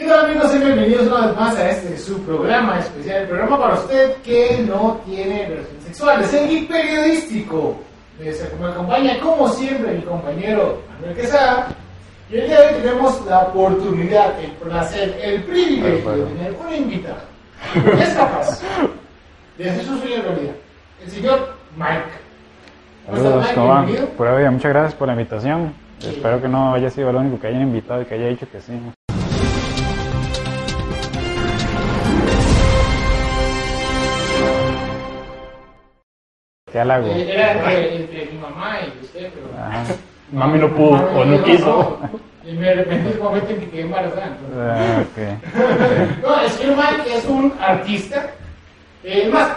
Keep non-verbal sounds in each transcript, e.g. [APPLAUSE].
¿Qué tal amigos? Bienvenidos una vez más a este su programa especial, el programa para usted que no tiene relaciones sexuales, el geek periodístico. Me acompaña como siempre mi compañero Manuel Quesada. Y el día de hoy tenemos la oportunidad, el placer, el privilegio de tener una invitada es capaz de hacer su sueño realidad. El señor Mike. Saludos, ¿cómo van? Pura vida, muchas gracias por la invitación. Espero que no haya sido el único que hayan invitado y que haya dicho que sí. ¿Qué halago? Eh, Era entre, entre mi mamá y usted, pero. Ajá. Mami no pudo o no quiso. Y me arrepentí en el momento en que quedé embarazada. Ah, ok. No, el señor Mike es un artista. Eh, Es más,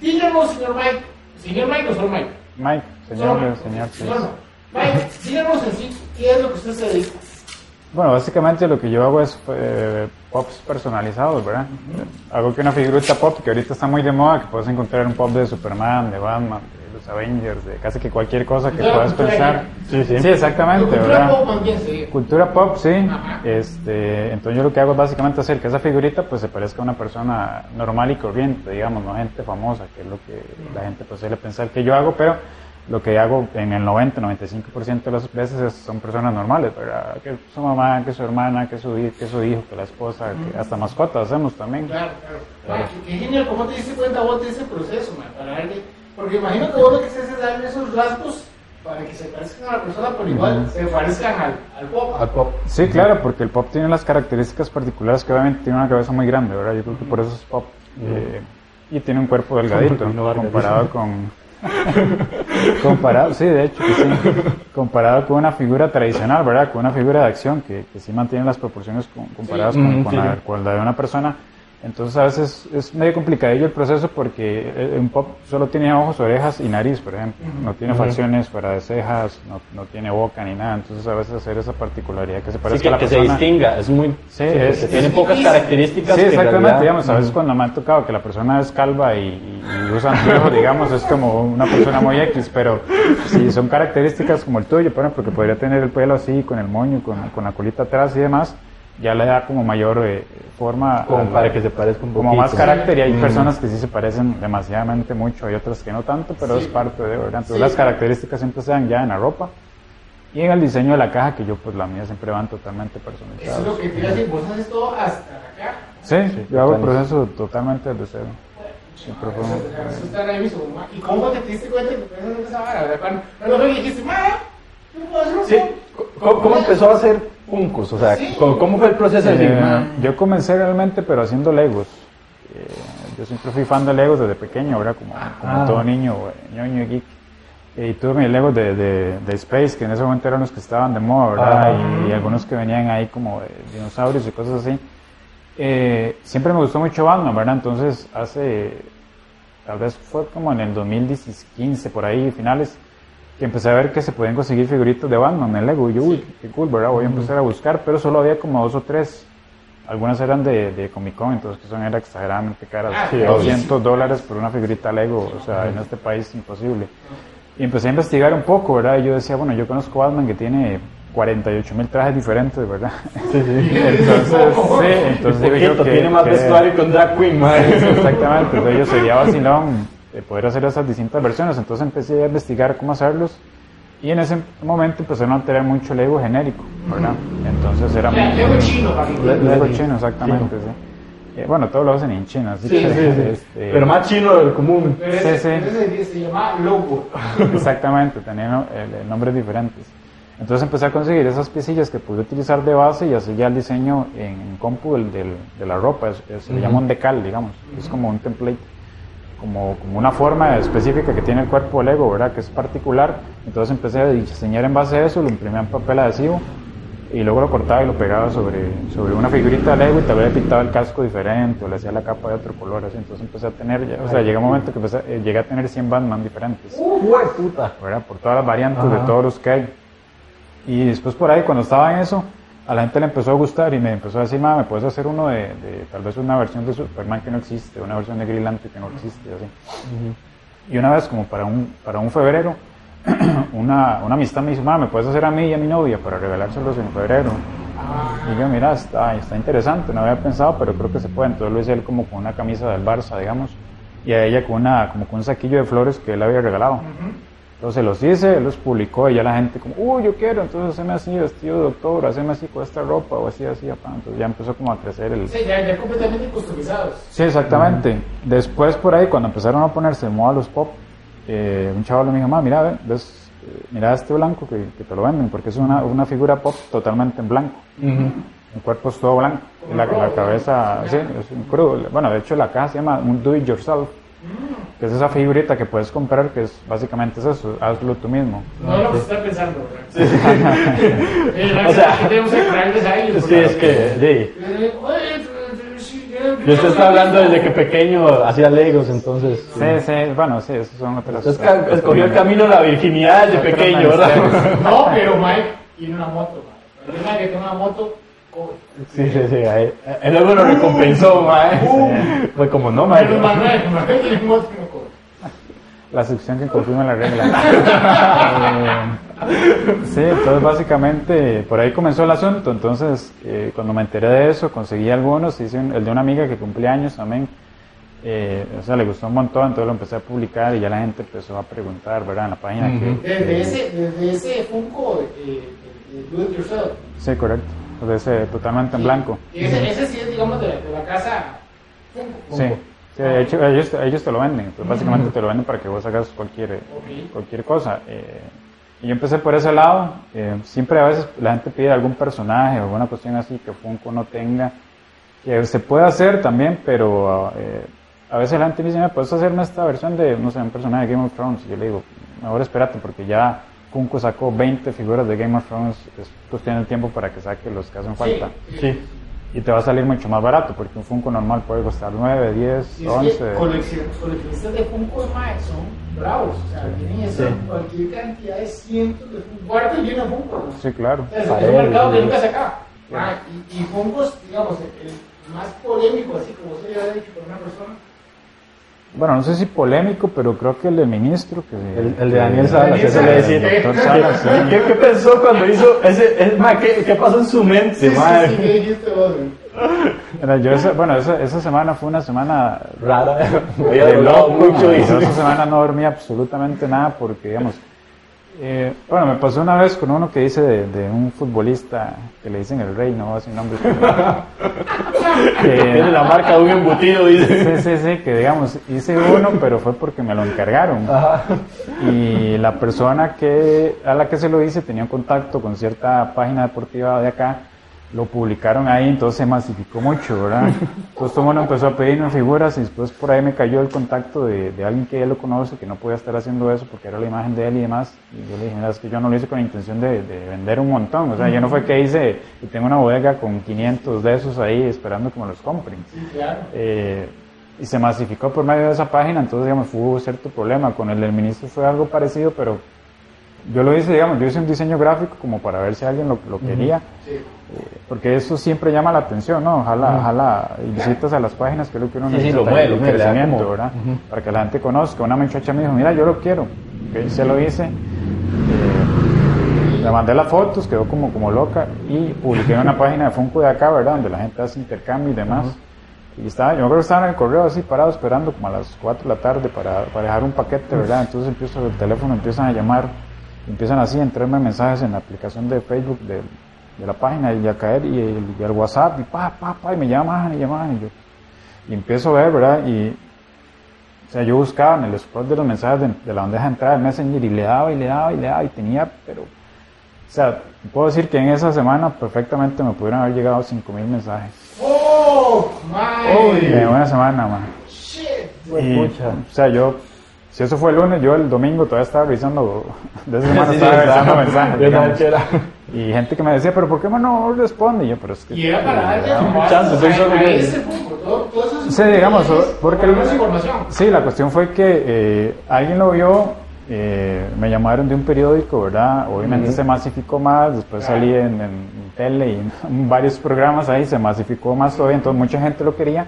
díganos, señor Mike. ¿Señor Mike o solo Mike? Mike, señor, señor, sí. Señor, no. Mike, díganos en sí qué es lo que usted se dedica. Bueno, básicamente lo que yo hago es eh, pops personalizados, ¿verdad? Hago que una figurita pop que ahorita está muy de moda, que puedes encontrar un pop de Superman, de Batman, de los Avengers, de casi que cualquier cosa que Cultura- puedas pensar. Sí, sí. Sí, exactamente, Cultura ¿verdad? pop se diga. Cultura pop, sí. Ajá. Este, entonces yo lo que hago es básicamente hacer que esa figurita pues se parezca a una persona normal y corriente, digamos, no gente famosa, que es lo que la gente pues suele pensar que yo hago, pero lo que hago en el 90-95% de las veces es- son personas normales, ¿verdad? Que su mamá, que su hermana, que su, que su hijo, que la esposa, que hasta mascotas hacemos también. Claro, claro. Qué genial, ¿cómo te diste cuenta vos de ese proceso, man? Para darle, porque imagino que vos lo que haces es darle esos rasgos para que se parezcan a la persona, pero igual se parezcan al, al pop. Al pop. Sí, claro, porque el pop tiene las características particulares que obviamente tiene una cabeza muy grande, ¿verdad? Yo creo que por eso es pop. Eh, y tiene un cuerpo delgadito, comparado con... comparado, sí, de hecho que sí. Comparado con una figura tradicional, ¿verdad? Con una figura de acción que, que sí mantiene las proporciones con- comparadas con, con la, con la de una persona. Entonces a veces es medio complicadillo el proceso porque eh, un pop solo tiene ojos, orejas y nariz, por ejemplo. No tiene facciones fuera de cejas, no, no tiene boca ni nada. Entonces a veces hacer esa particularidad que se Sí, parezca que, a la que se persona. distinga. Es muy. Sí, porque es- tiene es pocas difícil. características. Sí, que en exactamente. realidad- Digamos, a veces cuando me ha tocado que la persona es calva y, y- usa anteojos, digamos, es como una persona muy X, pero si son características como el tuyo, por ejemplo, que podría tener el pelo así, con el moño, con, con la colita atrás y demás, ya le da como mayor eh, forma. Como a la- para que se parezca un Como poquito. más carácter y hay Mm. personas que sí se parecen demasiadamente mucho, hay otras que no tanto, pero Sí. es parte de, ¿verdad? Entonces Sí. las características siempre se dan ya en la ropa y en el diseño de la caja, que yo pues la mía siempre van totalmente Eso es personalizadas. lo que te iba a decir, vos haces todo hasta acá. Sí, yo hago el proceso totalmente desde cero. Siempre fue Eso, está ahí mismo, ma. ¿Y cómo te diste cuenta que hacer esa vara? O sea, Cuando cuando lo dijiste, ma, Sí. ¿Cómo, cómo empezó a hacer Funkos? O sea, Sí. ¿cómo, cómo fue el proceso de Eh, "Ma, yo comencé realmente, pero haciendo Legos. Eh, yo siempre fui fan de Legos desde pequeño, ¿verdad? Como, como Ah. todo niño, eh, ñoño y geek. Eh, Y tuve mis Legos de, de, de Space, que en ese momento eran los que estaban de moda, ¿verdad? Ah. Y, y algunos que venían ahí como de dinosaurios y cosas así. Eh, siempre me gustó mucho Batman, ¿verdad? Entonces, hace, tal vez fue como en el 2015, por ahí, finales, que empecé a ver que se podían conseguir figuritas de Batman en Lego. Y yo, uy, qué cool, ¿verdad? Voy a empezar a buscar, pero solo había como dos o tres. Algunas eran de, de Comic Con, entonces que son era exageradamente caras. Ah, sí, 200 dólares por una figurita Lego, o sea, en este país imposible. Y empecé a investigar un poco, ¿verdad? Y yo decía, bueno, yo conozco Batman que tiene 48 mil trajes diferentes, ¿verdad? Sí, sí. [LAUGHS] Entonces, [LAUGHS] sí, entonces digo yo que... tiene más que- vestuario con Drag Queen, [LAUGHS] ma. Exactamente, entonces yo sería vacilón eh, poder hacer esas distintas versiones, entonces empecé a investigar cómo hacerlos y en ese momento empezaron a tener mucho Lego genérico, ¿verdad? Entonces era muy... Lego chino, le- chino, exactamente, sí. Eh, bueno, todos lo hacen en China, así Sí, que... sí, sí. este, Pero más chino del común. Pero Sí, ese, sí. se llama Logo. [LAUGHS] Exactamente, tenían el nombres diferentes. Entonces empecé a conseguir esas piecillas que pude utilizar de base y así ya el diseño en compu del, del- de la ropa. Es, es- se le llama un decal, digamos. Es como un template, como, como una forma específica que tiene el cuerpo Lego, ¿verdad? Que es particular. Entonces empecé a diseñar en base a eso, lo imprimía en papel adhesivo y luego lo cortaba y lo pegaba sobre, sobre una figurita de Lego y tal vez le pintaba el casco diferente o le hacía la capa de otro color. Así. Entonces empecé a tener, o sea, llega un momento que empecé- eh, llegué a tener 100 Batman diferentes. ¡Hue puta! ¿verdad? Por todas las variantes de Ajá. todos los que hay. Y después por ahí, cuando estaba en eso, a la gente le empezó a gustar y me empezó a decir, ma, ¿me puedes hacer uno de, de tal vez una versión de Superman que no existe, una versión de Green Lantern que no existe, así? Y una vez, como para un, para un febrero, [CLEARS THROAT] una, una amistad me dijo, ma, ¿me puedes hacer a mí y a mi novia para regalárselos en febrero? Y yo, mira, está, está interesante, no había pensado, pero creo que se puede. Entonces lo hice él como con una camisa del Barça, digamos, y a ella con, una, como con un saquillo de flores que él había regalado. Entonces los hice, él los publicó y ya la gente como, uy, yo quiero, entonces haceme así vestido de doctor, haceme así con esta ropa o así, así, apá. entonces ya empezó como a crecer el... Sí, ya, ya completamente customizados. Sí, exactamente. Después por ahí, cuando empezaron a ponerse de moda los pop, eh, un chaval me dijo, ma, mira, ve, ves, eh, mira este blanco que, que te lo venden, porque es una, una figura pop totalmente en blanco. El cuerpo es todo blanco, la cabeza, sí, es un crudo. Bueno, de hecho la caja se llama un do it yourself, que es esa figurita que puedes comprar, que es básicamente es eso, hazlo tú mismo. No lo que está pensando, ¿verdad? [LAUGHS] Eh, O sea, que tenemos que crearles a ellos. Sí, es que, sí. Eh, oye, sí, eh, Yo usted está hablando desde que pequeño hacía legos, entonces. Sí, sí, bueno, sí, esos son otras ca- escogió el camino de la virginidad desde pequeño, ¿verdad? No, pero Mike tiene una moto, Mike. El que tiene una moto, Sí, sí, sí. Ahí. Él luego lo recompensó, mae. Fue como, no, mae. La sección que confirma la regla. Eh, [LAUGHS] sí, entonces básicamente por ahí comenzó el asunto. Entonces, eh, cuando me enteré de eso, conseguí algunos. Hice un- el de una amiga que cumplía años también. Eh, o sea, le gustó un montón, entonces lo empecé a publicar y ya la gente empezó a preguntar, ¿verdad? En la página Ujú. que, Desde ese, desde ese Funko eh, de Do It Yourself. Sí, correcto. De ese totalmente en blanco. Y ese, ese sí es, digamos, de, de la casa. Sí. Sí, de hecho, ellos, ellos te lo venden. Entonces, básicamente te lo venden para que vos hagas cualquier, Ok. cualquier cosa. Eh, y yo empecé por ese lado. Eh, siempre a veces la gente pide algún personaje o alguna cuestión así que Funko no tenga. Que se puede hacer también, pero eh, a veces la gente me dice, ¿me puedes hacerme esta versión de, no sé, un personaje de Game of Thrones? Y yo le digo, mejor espérate porque ya Funko sacó 20 figuras de Game of Thrones. Es cuestión de tiempo para que saque los que hacen falta. Sí, Sí. Y te va a salir mucho más barato porque un Funko normal puede costar 9, 10, Y es que 11. coleccion- coleccionistas de Funko son bravos, o sea, tienen Sí. cualquier cantidad de cientos de Funko. Cuarto lleno de Funko. ¿no? Sí, claro. O sea, es un mercado que nunca se acaba. Ah, y, y Funkos, digamos, el, el más polémico, así como usted ya ha dicho por una persona, Bueno, no sé si polémico, pero creo que el del ministro. Que, El, el de Daniel Salas. ¿Qué, qué pensó cuando hizo ese, ¿qué, ¿Qué pasó en su mente, Sí, sí, mae? sí, ¿qué dijiste vos, güey? Era yo esa- bueno, esa, esa semana fue una semana Rara. De loco. mucho. Yo esa semana no dormí absolutamente nada porque, digamos, eh, bueno, me pasó una vez con uno que dice de, de un futbolista que le dicen el rey, no decir nombre. Tiene [LAUGHS] la marca de un embutido, dice. Sí, sí, sí, que digamos, hice uno, pero fue porque me lo encargaron. Ajá. Y la persona que a la que se lo hice tenía un contacto con cierta página deportiva de acá, lo publicaron ahí, entonces se masificó mucho, ¿verdad? [LAUGHS] Entonces todo el mundo empezó a pedirme figuras y después por ahí me cayó el contacto de, de alguien que él lo conoce, que no podía estar haciendo eso porque era la imagen de él y demás. Y yo le dije, mira, es que yo no lo hice con la intención de, de vender un montón, o sea, yo no fue que hice y tengo una bodega con 500 de esos ahí esperando que me los compren. Sí, claro. Eh, y se masificó por medio de esa página, entonces digamos hubo cierto problema. Con el del ministro fue algo parecido, pero yo lo hice, digamos, yo hice un diseño gráfico como para ver si alguien lo, lo quería, Sí. Porque eso siempre llama la atención, ¿no? Ojalá, ojalá y visitas a las páginas que es lo que uno Sí, sí, necesita lo mueve, el crecimiento, como- ¿verdad? Para que la gente conozca. Una muchacha me dijo, mira, yo lo quiero, Ok, se lo hice. eh, le mandé las fotos, quedó como, como loca y publiqué en una página de Funko de acá, ¿verdad? Donde la gente hace intercambio y demás. Y estaba, yo me acuerdo que estaba en el correo así parado esperando como a las 4 de la tarde para, para dejar un paquete, ¿verdad? Entonces empiezo el teléfono, empiezan a llamar, empiezan así a entrarme mensajes en la aplicación de Facebook de, de la página y a caer y el, y el WhatsApp y pa, pa, pa, y me llaman y llaman y yo y empiezo a ver, ¿verdad? Y o sea, yo buscaba en el scroll de los mensajes de, de la bandeja de entrada del Messenger y le daba y le daba y le daba y tenía, pero, o sea, puedo decir que en esa semana perfectamente me pudieron haber llegado 5.000 mensajes. ¡Oh, my! En una semana, man. ¡Shit! Y, o sea, yo, si eso fue el lunes, yo el domingo todavía estaba revisando, [LAUGHS] de esa semana Sí, sí, estaba revisando mensajes. Y gente que me decía, pero ¿por qué no responde? Y yo, pero es que... Y era para darle un chance, solo yo. Sí, digamos, porque el... información. Sí, la cuestión fue que eh, alguien lo vio, eh, me llamaron de un periódico, ¿verdad? Obviamente se masificó más, después Claro. salí en, en tele y en [LAUGHS] varios programas ahí, se masificó más todavía, entonces mucha gente lo quería.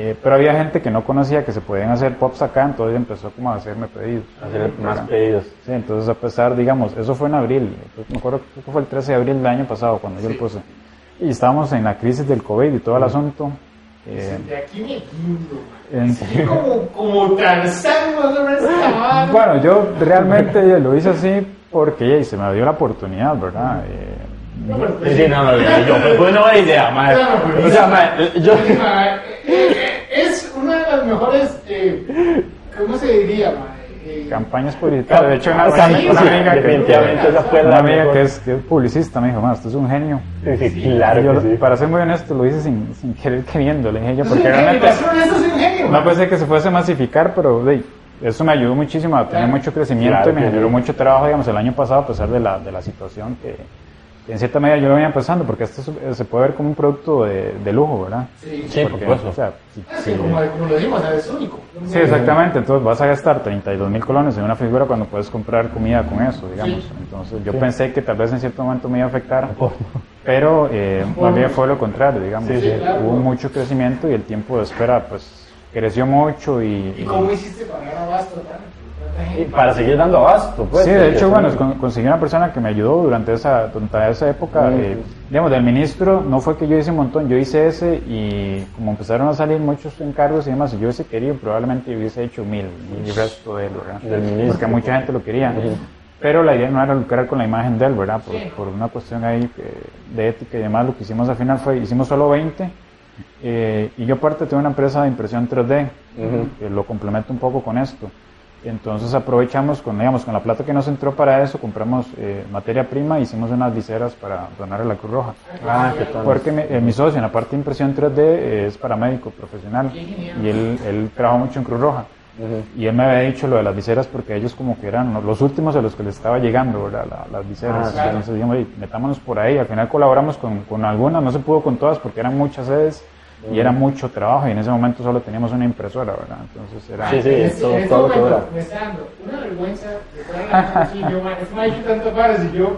Eh, pero había gente que no conocía que se podían hacer pops acá, entonces empezó como a hacerme pedidos. Hacer más pedidos. Sí, entonces a pesar, digamos, eso fue en abril, me acuerdo que fue el 13 de abril del año pasado cuando yo lo puse. y estábamos en la crisis del COVID y todo el asunto. eh, De aquí me en- como, más bueno, yo realmente lo hice así porque eh, se me dio la oportunidad, ¿verdad? Eh, No, pero, Sí, sí, no, no, no, yo, pues, buena idea, pues, O sea, yo, eh, eh, [LAUGHS] es una de las mejores, eh, ¿cómo se diría, ma? Eh, campañas publicitarias. De hecho, una, amiga, que, definitivamente esa fue una la amiga que es, que es publicista me dijo, "Ma, usted es un genio. Sí, sí, claro Yo, que sí. Para ser muy honesto, lo hice sin, sin querer queriendo, le dije yo, porque realmente no pensé que se fuese a masificar, pero de, eso me ayudó muchísimo a tener Claro. mucho crecimiento Claro y me generó sí. mucho trabajo, digamos, el año pasado, a pesar de la, de la situación que en cierta medida yo lo venía pensando, porque esto es- se puede ver como un producto de, de lujo, ¿verdad? Sí, Sí, por Porque, supuesto. o sea, si- Ah, si- sí, como, como lo dijimos, es único. Sí, exactamente. Entonces vas a gastar 32 mil colones en una figura cuando puedes comprar comida con eso, digamos. Sí. Entonces yo pensé que tal vez en cierto momento me iba a afectar, pero eh, más bien fue lo contrario, digamos. Sí, sí. claro. Hubo mucho crecimiento y el tiempo de espera pues creció mucho y... ¿Y cómo hiciste para dar abasto y para seguir dando abasto, pues. Sí, de hecho, bueno, con- conseguí una persona que me ayudó durante esa, durante esa época. Mm. eh, digamos, del ministro, no fue que yo hice un montón, yo hice ese y como empezaron a salir muchos encargos y demás, si yo hubiese querido, probablemente hubiese hecho mil, y el resto de él, ¿verdad? Del ministro. Porque mucha gente lo quería. Pero la idea no era lucrar con la imagen de él, ¿verdad? Por, Sí. por una cuestión ahí eh, de ética y demás, lo que hicimos al final fue, hicimos solo 20. eh, y yo aparte tengo una empresa de impresión 3D, Ujú. que lo complemento un poco con esto. Entonces aprovechamos con, digamos, con la plata que nos entró para eso, compramos eh, materia prima, hicimos unas viseras para donar a la Cruz Roja. Ah, qué tal. Porque mi, eh, mi socio en la parte de impresión 3D eh, es paramédico profesional y él, él trabaja mucho en Cruz Roja. Y él me había dicho lo de las viseras porque ellos como que eran los últimos a los que les estaba llegando ¿verdad? La- las viseras. Ah, claro. Entonces dijimos, "Ey, metámonos por ahí. Al final colaboramos con, con algunas, no se pudo con todas porque eran muchas sedes y era mucho trabajo y en ese momento solo teníamos una impresora, ¿verdad? Entonces era... Sí, sí. En este, todo- en este todo que momento dura. me está dando una vergüenza de estar yo, man, es ha hecho tantas varas y yo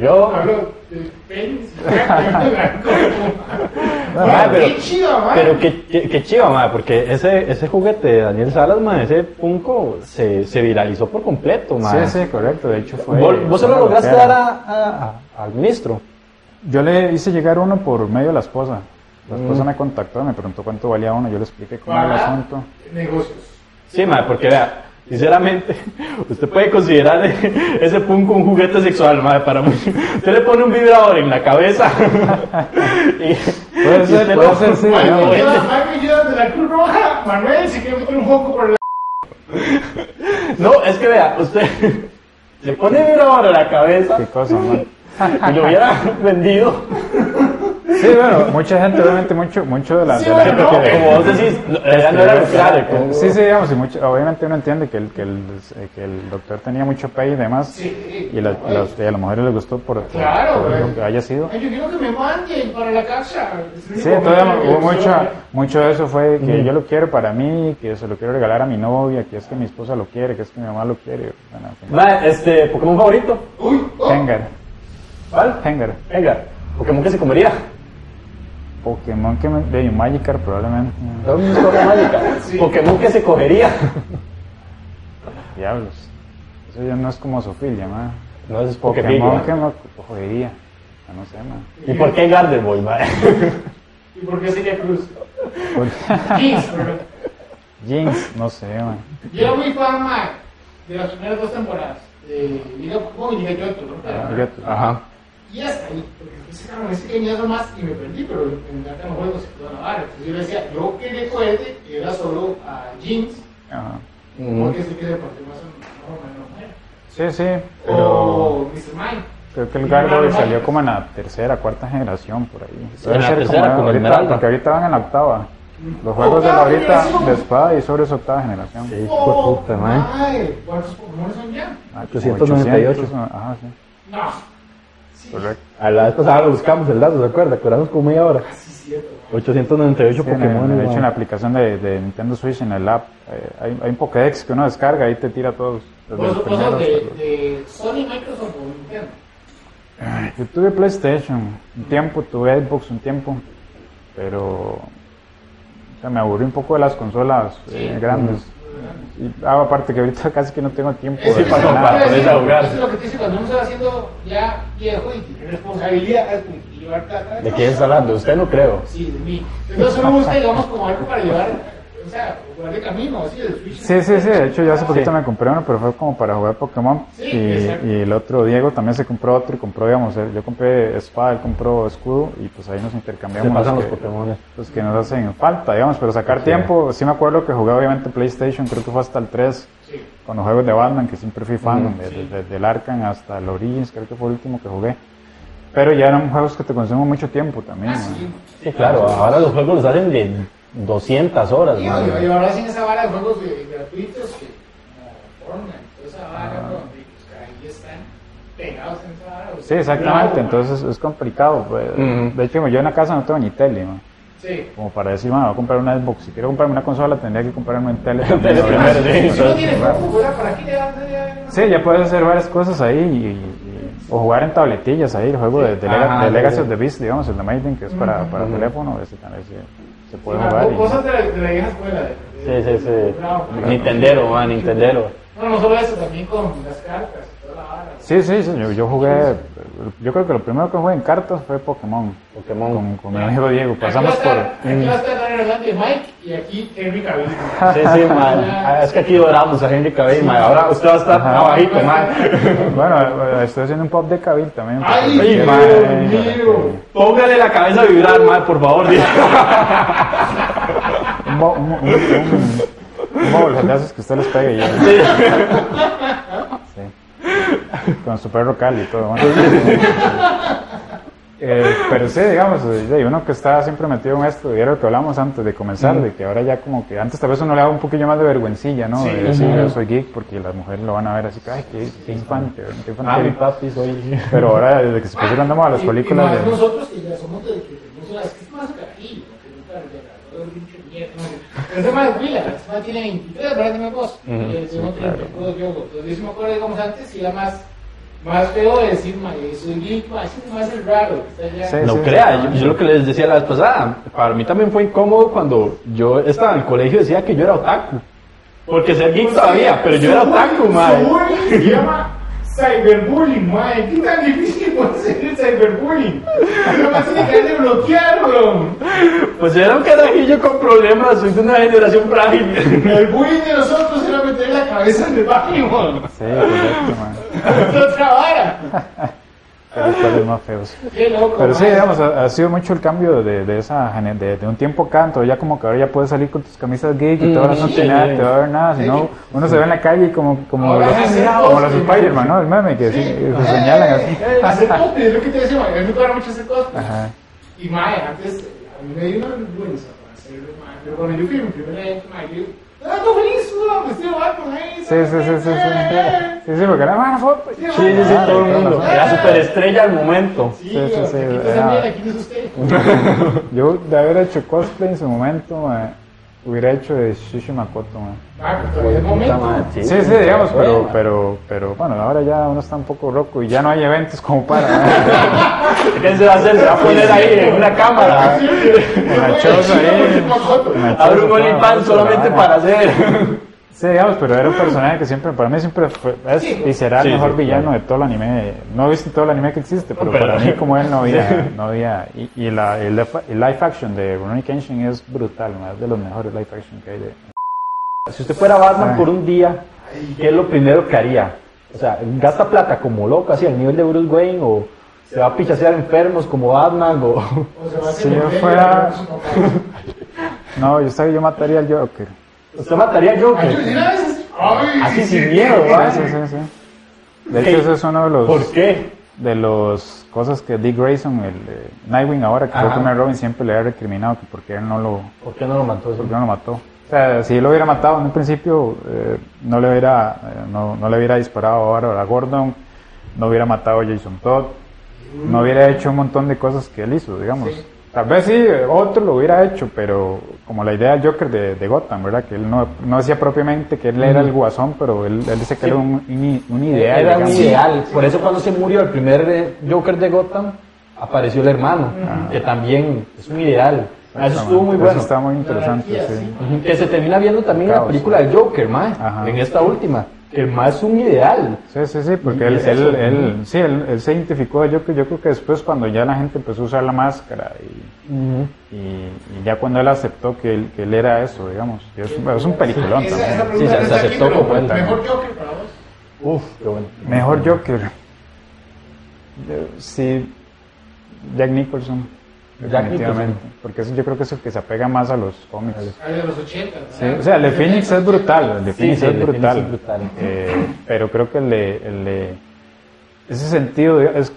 Yo, hablo de penis y ya, yo me la como. Pero- qué chido, man. pero qué, qué, qué chiva, mae, porque ese, ese juguete de Daniel Salas, mae, ese Funko se, se viralizó por completo, mae. Sí, sí, correcto. De hecho fue... ¿Vos, vos se lo lograste dar a, a- a- al ministro? Yo le hice llegar uno por medio de la esposa. La esposa Mm. me contactó, me preguntó cuánto valía uno, yo le expliqué cómo era el asunto. negocios. Sí, mae, porque vea, sinceramente, [LAUGHS] usted puede considerar [LAUGHS] ese Funko un juguete sexual, mae, para mí. Usted le pone un vibrador en la cabeza [LAUGHS] y, Puede ser, usted puede lo- ser, sí, Mike digamos. me ayuda, Mike me ayuda de la Cruz Roja, Manuel se quiere meter un poco por el No, es que vea, usted le pone vibrador en la cabeza Qué cosa, y lo hubiera vendido. Sí, bueno, mucha gente, obviamente, mucho, mucho de la... Sí, de la gente no, que- Como vos decís, ella no era lucrar. como- Sí, sí, digamos, y mucho, obviamente uno entiende que el, que, el, eh, que el doctor tenía mucho pay y demás, Sí, y, la- las- y a las mujeres les gustó por, Claro, por güey. lo que haya sido. Yo quiero que me manden para la casa. Sí, entonces hubo mucho, mucho de eso fue que yo lo quiero para mí, que se lo quiero regalar a mi novia, que es que mi esposa lo quiere, que es que mi mamá lo quiere. Bueno, en fin. Mae, este, Pokémon favorito. Uy, oh, Hengar, ¿Cuál? Hengar. Pokémon que se comería. Pokémon que me... De Magikarp probablemente. No. [LAUGHS] Sí. Pokémon que se cogería. [LAUGHS] Diablos. Eso ya no es como Sofilia, ma. No, eso es Pokémon Pokémon. que me jodería. Ya No sé, ma. ¿Y por qué Gardevoir, mae? [LAUGHS] ¿Y por qué sería Cruz? Por- Jinx, Jinx, no sé, ma. yo era muy fan, Mike, de las primeras dos temporadas. De Liga Pokémon y Liga Yoto, ¿no? Fíjate. Ajá. Y hasta ahí, porque ese cabrón ese cañazo más y me perdí, pero me encantan los juegos y toda la vara. Entonces yo le decía, yo quería cohete que era solo a Jinx, Ajá. porque sé que de parte más o menos. Sí, sí, pero O Mr. Mime. creo que el Gargoyle salió como en la tercera, cuarta generación por ahí. en la tercera, como con ahorita, Esmeralda. porque ahorita van en la octava. Los Oh, juegos de la ahorita generación. de espada y sobre esa octava generación. Sí, hijo de puta. Ay, ¿cuántos Pokémon son ya? Ah, como 898. 800, Ajá, sí, No. Correcto. A la vez pasada lo buscamos el dato, ¿se acuerda? Curamos como media hora. sí, cierto. 898 Sí, en Pokémon. de hecho, en la aplicación de, de Nintendo Switch, en el app, eh, hay, hay un Pokédex que uno descarga y te tira todos. desde ¿Vos los primeros de, los- de Sony, Microsoft o Nintendo? Yo tuve PlayStation un tiempo, tuve Xbox un tiempo, pero o sea, me aburrí un poco de las consolas eh, grandes. Y ah, aparte que ahorita [LAUGHS] casi que no tengo tiempo para nada. ponerse a jugar. Eso es lo que te dice cuando uno se va haciendo ya viejo y tiene responsabilidad y llevar plata. ¿De quién está hablando? Usted no creo. Sí, de mí. Entonces uno busca, digamos, como algo para llevar, o sea, jugar de camino, así, del Switch. Sí, sí, sí. De hecho, yo hace poquito Sí. me compré uno, pero fue como para jugar Pokémon. Sí, y, el otro, Diego, también se compró otro y compró, digamos, él- yo compré espada, él compró escudo y pues ahí nos Se intercambiamos pasan los los que, Pokémon. los que nos hacen falta, digamos, pero sacar Sí. tiempo, sí me acuerdo que jugué obviamente PlayStation, creo que fue hasta el 3, Sí. con los juegos de Batman, que siempre fui fan, Ujú. de- Sí. de- del Arkham hasta el Origins, creo que fue el último que jugué. Pero ya eran juegos que te consumen mucho tiempo también. Ah, ¿no? sí. Sí, claro, ahora los juegos los hacen de 200 horas, Y, man. y ahora hacen esa vara de juegos gratuitos que, como Fortnite, toda esa vara, donde pues, ahí están pegados en esa vara. Sí, exactamente, Bravo, entonces es complicado. pues. Ujú. De hecho, yo en la casa no tengo ni tele, ¿no? Sí. como para decir, bueno, voy a comprar una Xbox. Si quiero comprarme una consola, tendría que comprarme un tele. [LAUGHS] También, sí. Sí, ya puedes hacer varias cosas ahí y, y- o jugar en tabletillas ahí, el juego de, de, Lega- Ajá, de sí, Legacy sí. of the Beast, digamos, el de Maiden, que es para, para Ujú. teléfono, ese también se, se puede Ah, jugar. y- Cosas de la, de la vieja escuela. de- Sí, sí, sí. Nintendero, man, Nintendero. No, no solo eso, también con las cartas Sí, sí, sí, yo, jugué, yo creo que lo primero que jugué en cartas fue Pokémon, Pokémon. con, con mi amigo Diego. Aquí Pasamos va a por... Aquí va a estar Daniel Hernández Mike y aquí Henry Cavill. Sí, sí, [LAUGHS] man. Ah, Es que aquí doramos a Henry Cavill, man. Ahora usted va a estar Ajá. abajito, man. [LAUGHS] Bueno, eh, estoy haciendo un pop de Cabil también. ¡Ay, Dios mío! Póngale la cabeza a vibrar, man, por favor. diga. [LAUGHS] Un, mo- un, un, móvil que usted les pegue ya. Sí. Con su perro Cali y todo. bueno. [LAUGHS] Eh, pero sí, digamos, eh, de uno que está siempre metido en esto, y era lo que hablamos antes de comenzar, de que ahora ya como que antes tal vez uno le da un poquillo más de vergüencilla, ¿no? Sí. de decir, yo soy geek, porque las mujeres lo van a ver así, que, ay, qué, qué infante, qué Ah, mi infantil. papi, soy. Pero ahora, desde que se pusieron andamos a las Y- películas y más de... nosotros que ya somos de que tenemos las es más carajillo, que nunca le da todo el pinche mierda. no, Ese más pila, más tiene 23, ¿verdad? Y segundo claro. 32, yo. Me acuerdo, digamos, antes, y era más, más feo de decir, ma, yo soy geek, ma, más el raro. que está allá. Sí, No sí, crea, sí. yo, yo lo que les decía la vez pasada, para mí también fue incómodo cuando yo estaba en el colegio y decía que yo era otaku. Porque ser geek todavía, pero yo era otaku, Su man. bullying se llama cyberbullying, mae. ¿Qué tan difícil puede ser el cyberbullying? No más tiene que de bloquear, weón. Pues era un carajillo con problemas, soy de una generación frágil. El bullying de nosotros era meter la cabeza en el baño. Sí, correcto, man. [LAUGHS] Otra vara. Pero cuáles más feos. [LAUGHS] Qué loco. Pero sí, digamos, ha, ha sido mucho el cambio de, de esa de, de un tiempo acá, entonces ya como que ahora ya puedes salir con tus camisas geek y Mm, todo, no sí, te, nada, te va a ver nada, sino uno se ve en la calle como, como, Ahora los, como los Spider-Man, ¿no? El meme que sí, se señalan así. Eh, Hacer cosplay, es lo que te decía, mae. A mí me gusta mucho hacer cosplay. Ajá. Y mae, antes a mí me dio una vergüenza para hacerlo, mae. Pero cuando yo fui mi primer evento, mae, yo. ¡Ah, de Batman, ahí. Sí, sí, sí, sí, sí. Sí, sí, porque era buena foto. Sí, sí, sí, todo el mundo. Era superestrella al momento. Sí, Sí, sí, sí, aquí está era- Daniela, ¿quién es usted? Yo de haber hecho cosplay en su momento, ma, hubiera hecho de Shishi Makoto, ma. Ah, pero todavía es momento. madre, Sí, sí, digamos, pero, Bueno. pero, pero bueno, ahora ya uno está un poco loco y ya no hay eventos como para. [LAUGHS] ¿Qué se va a hacer? Se va a poner ahí en una cámara. Una [LAUGHS] choza ahí. Abre un OnlyFans solamente para hacer. Sí, digamos, pero era un personaje que siempre, para mí siempre fue, es Sí. y será el Sí, mejor sí, villano claro. de todo el anime. No he visto todo el anime que existe, pero, Pero- para mí como él no había, [LAUGHS] Sí. no había, y, y la, el, el live action de Rurouni Kenshin es brutal, es de los mejores live action que hay de, Si usted fuera Batman Ah. por un día, ¿qué es lo primero que haría? O sea, ¿gasta plata como loco, así al nivel de Bruce Wayne? ¿O se va a pichasear enfermos como Batman? O... O se va a Si yo fuera-. [LAUGHS] No, yo sabía, yo mataría al Joker. ¿Usted mataría a Joker? ay, Así sí, sin miedo, sí, ¿va? Sí, sí, sí, sí. De hecho, ese es uno de los, ¿Por qué? de los cosas que Dick Grayson, el eh, Nightwing ahora, que fue el Ajá. primer Robin, siempre le ha recriminado que porque él no lo, ¿Por qué no lo mató? ¿Por qué no lo mató? O sea, si él lo hubiera matado en un principio, eh, no, le hubiera, eh, no, no le hubiera disparado ahora a Gordon, no hubiera matado a Jason Todd, no hubiera hecho un montón de cosas que él hizo, digamos. Sí. Tal vez sí, otro lo hubiera hecho, pero como la idea del Joker de, de Gotham, ¿verdad? Que él no, no decía propiamente que él era el guasón, pero él, él dice que Sí. era un, un, un ideal. Era un ideal. Por eso cuando se murió el primer eh, Joker de Gotham, apareció el hermano, que también es un ideal. Ah, Eso estuvo muy Eso bueno. está muy interesante, sí. Que se termina viendo también en la película del Joker, mae, en esta última. Que el más un ideal. Sí, sí, sí, porque él, es él, él- sí, él, él se identificó, yo, creo- yo creo que después cuando ya la gente empezó a usar la máscara y, y, y ya cuando él aceptó que él, que él era eso, digamos, y es, un- es un peliculón Esa, esa también. Sí, se- se aquí, aceptó pero como él. Mejor Joker para vos. Uf, qué bueno. Mejor Joker. Eh, Sí, Jack Nicholson. Jack definitivamente, Porque ese yo creo que es el que se apega más a los cómics. De los 80. Sí, o sea, el de Phoenix es brutal, el de Phoenix sí, es el brutal, Phoenix es brutal. Eh, pero creo que el de, el de- ese sentido es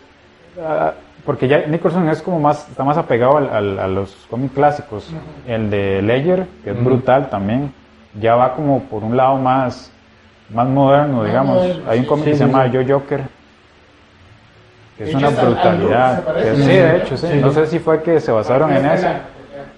ah, porque ya Nicholson es como más está más apegado al- al- a los cómics clásicos, el de Ledger que es brutal también, ya va como por un lado más más moderno, digamos. Hay un cómic sí, que se sí, llama. Yo Joker es una brutalidad. sí, ¿no? de hecho, sí. Sí. No sé si fue que se basaron en eso.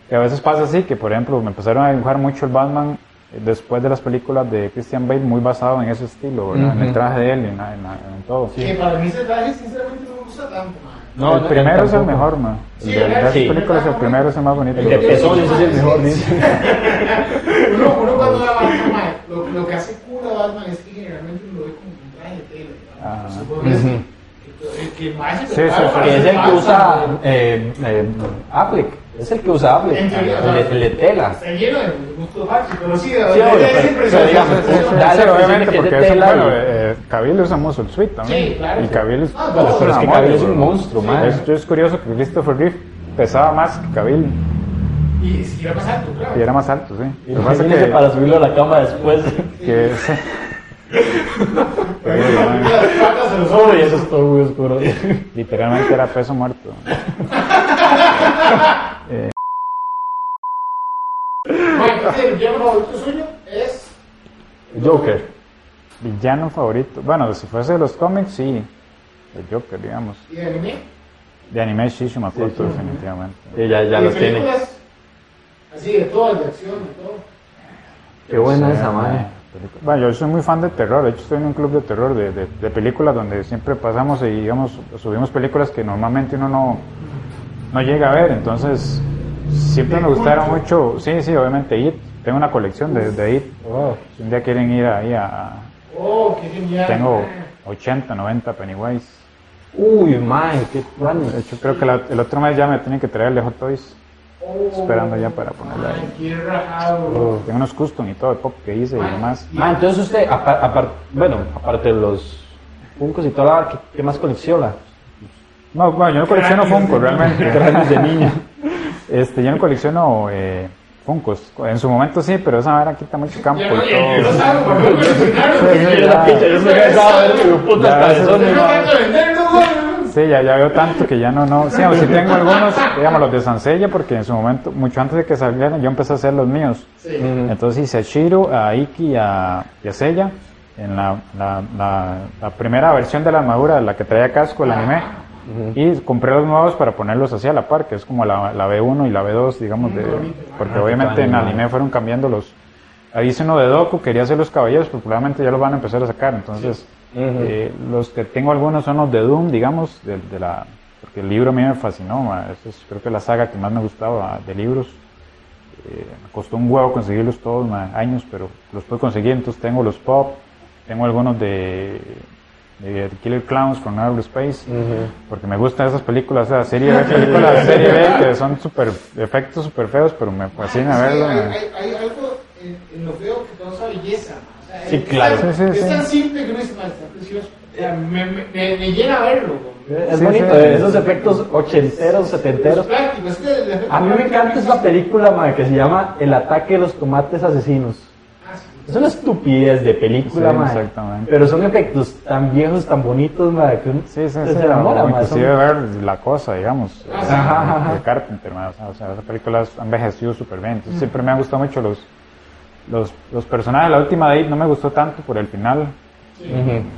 Que a veces pasa así, que por ejemplo me empezaron a dibujar mucho el Batman eh, después de las películas de Christian Bale, muy basado en ese estilo, ¿verdad? en el traje de él, en, la- en la- en todo. Que para mí ese traje sinceramente no me gusta tanto, man. No, el no, primero es el mejor, man. El Sí, de, las Sí. películas, el primero es el más bonito. El de pezones es el mejor, dice. [LAUGHS] Uno, uno cuando ve a Batman, man, lo, lo que hace cool a Batman es que generalmente uno lo ve como un traje de tela. Ah. Que más Sí, sí, es el que usa eh, eh, Affleck. Es el que usa Affleck. En teoría, El de, el de tela. Está lleno de pero sí, Sí, obvio, es impresionante. pero obviamente, porque es un, tela, bueno, y- eh, Cavill usa Muscle Suite también. Sí, claro. Y Cavill es, Ah, bueno, pero es que Cavill es un monstruo, man. Es, es curioso que Christopher Reeve pesaba más que Cavill Y si quiere pasar, tú, claro. y era más alto, sí. Y Lo que pasa es imagínese que, para subirlo a la cama después. que [LAUGHS] eso es todo muy oscuro. literalmente era peso muerto. Eh, Bueno, el villano favorito suyo es. Joker. villano favorito. Bueno, si fuese de los cómics, sí. El Joker, digamos. ¿Y de anime? De anime, Sí, sí. definitivamente. Sí, ya, ya ¿Y los tiene. Así, de todas, de acción, de todo. Qué buena Sí, esa madre. Película- Bueno, yo soy muy fan de terror. De hecho, estoy en un club de terror de, de, de películas donde siempre pasamos y digamos, subimos películas que normalmente uno no, no llega a ver. Entonces, siempre me gustaron mucho. Sí, sí, obviamente It. Tengo una colección de, de It. Si un día quieren ir ahí a. Oh, qué genial. Tengo 80, 90 Pennywise. Uy, man, qué plan. De hecho, creo que la- el otro mes ya me tienen que traer el de Hot Toys. Esperando ya para ponerla ahí. Tengo unos custom y todo, de pop que hice y demás. Man, entonces usted, apa- apar- bueno, aparte de los Funkos y toda la ¿qué, qué más colecciona? No, bueno, yo no colecciono Funko realmente. [LAUGHS] De niño. Este, yo no colecciono eh, Funkos. En su momento sí, pero esa vara quita mucho campo y no, no todo. Yo picha, [LAUGHS] yo soy putas Ya, veo tanto que ya no, no. Sí, sí tengo algunos, digamos, los de Sansella, porque en su momento, mucho antes de que salieran, yo empecé a hacer los míos. Sí. Entonces hice a Shiro, a Iki y a, y a Seiya en la, la, la, la primera versión de la armadura, la que traía casco, el anime. Y compré los nuevos para ponerlos así a la par, que es como la, la B1 y la B2, digamos, de, porque Ah, obviamente en anime fueron cambiando los... Ahí hice uno de Doku, quería hacer los caballeros, pero probablemente ya los van a empezar a sacar. Entonces, eh, los que tengo algunos son los de Doom, digamos, de, de la... Porque el libro a mí me fascinó, ma, esa es creo que la saga que más me gustaba de libros. Eh, me costó un huevo conseguirlos todos, ma, años, pero los puedo conseguir. Entonces tengo los pop, tengo algunos de, de Killer Clowns from Outer Space, porque me gustan esas películas, o sea, serie B, películas serie B que son super, efectos super feos, pero me fascina Sí, verlo. hay, ma. hay, hay algo en, en lo feo que causa belleza. ¿No? Sí, es claro. tan- Sí, sí, es tan simple que uno dice, "Ma, está precioso. O sea, me, me, me, me llena verlo. güey. Es Sí, bonito, sí. eh, esos efectos ochenteros, Es setenteros. práctico, es que el efecto A mí me encanta no esa película, man, que se llama El ataque de los tomates asesinos. Ah. Es una estupidez de película, Sí, man. exactamente. Pero son efectos tan viejos, tan bonitos, man, que uno Sí, sí, se sí, enamora, inclusive Son- ver la cosa, digamos, Ah, eh. Ajá, ajá, ajá. de Carpenter, man, o sea, o sea, esa película ha envejecido súper bien, entonces siempre me han gustado mucho los, los, los personajes, la última de It no me gustó tanto por el final, Sí.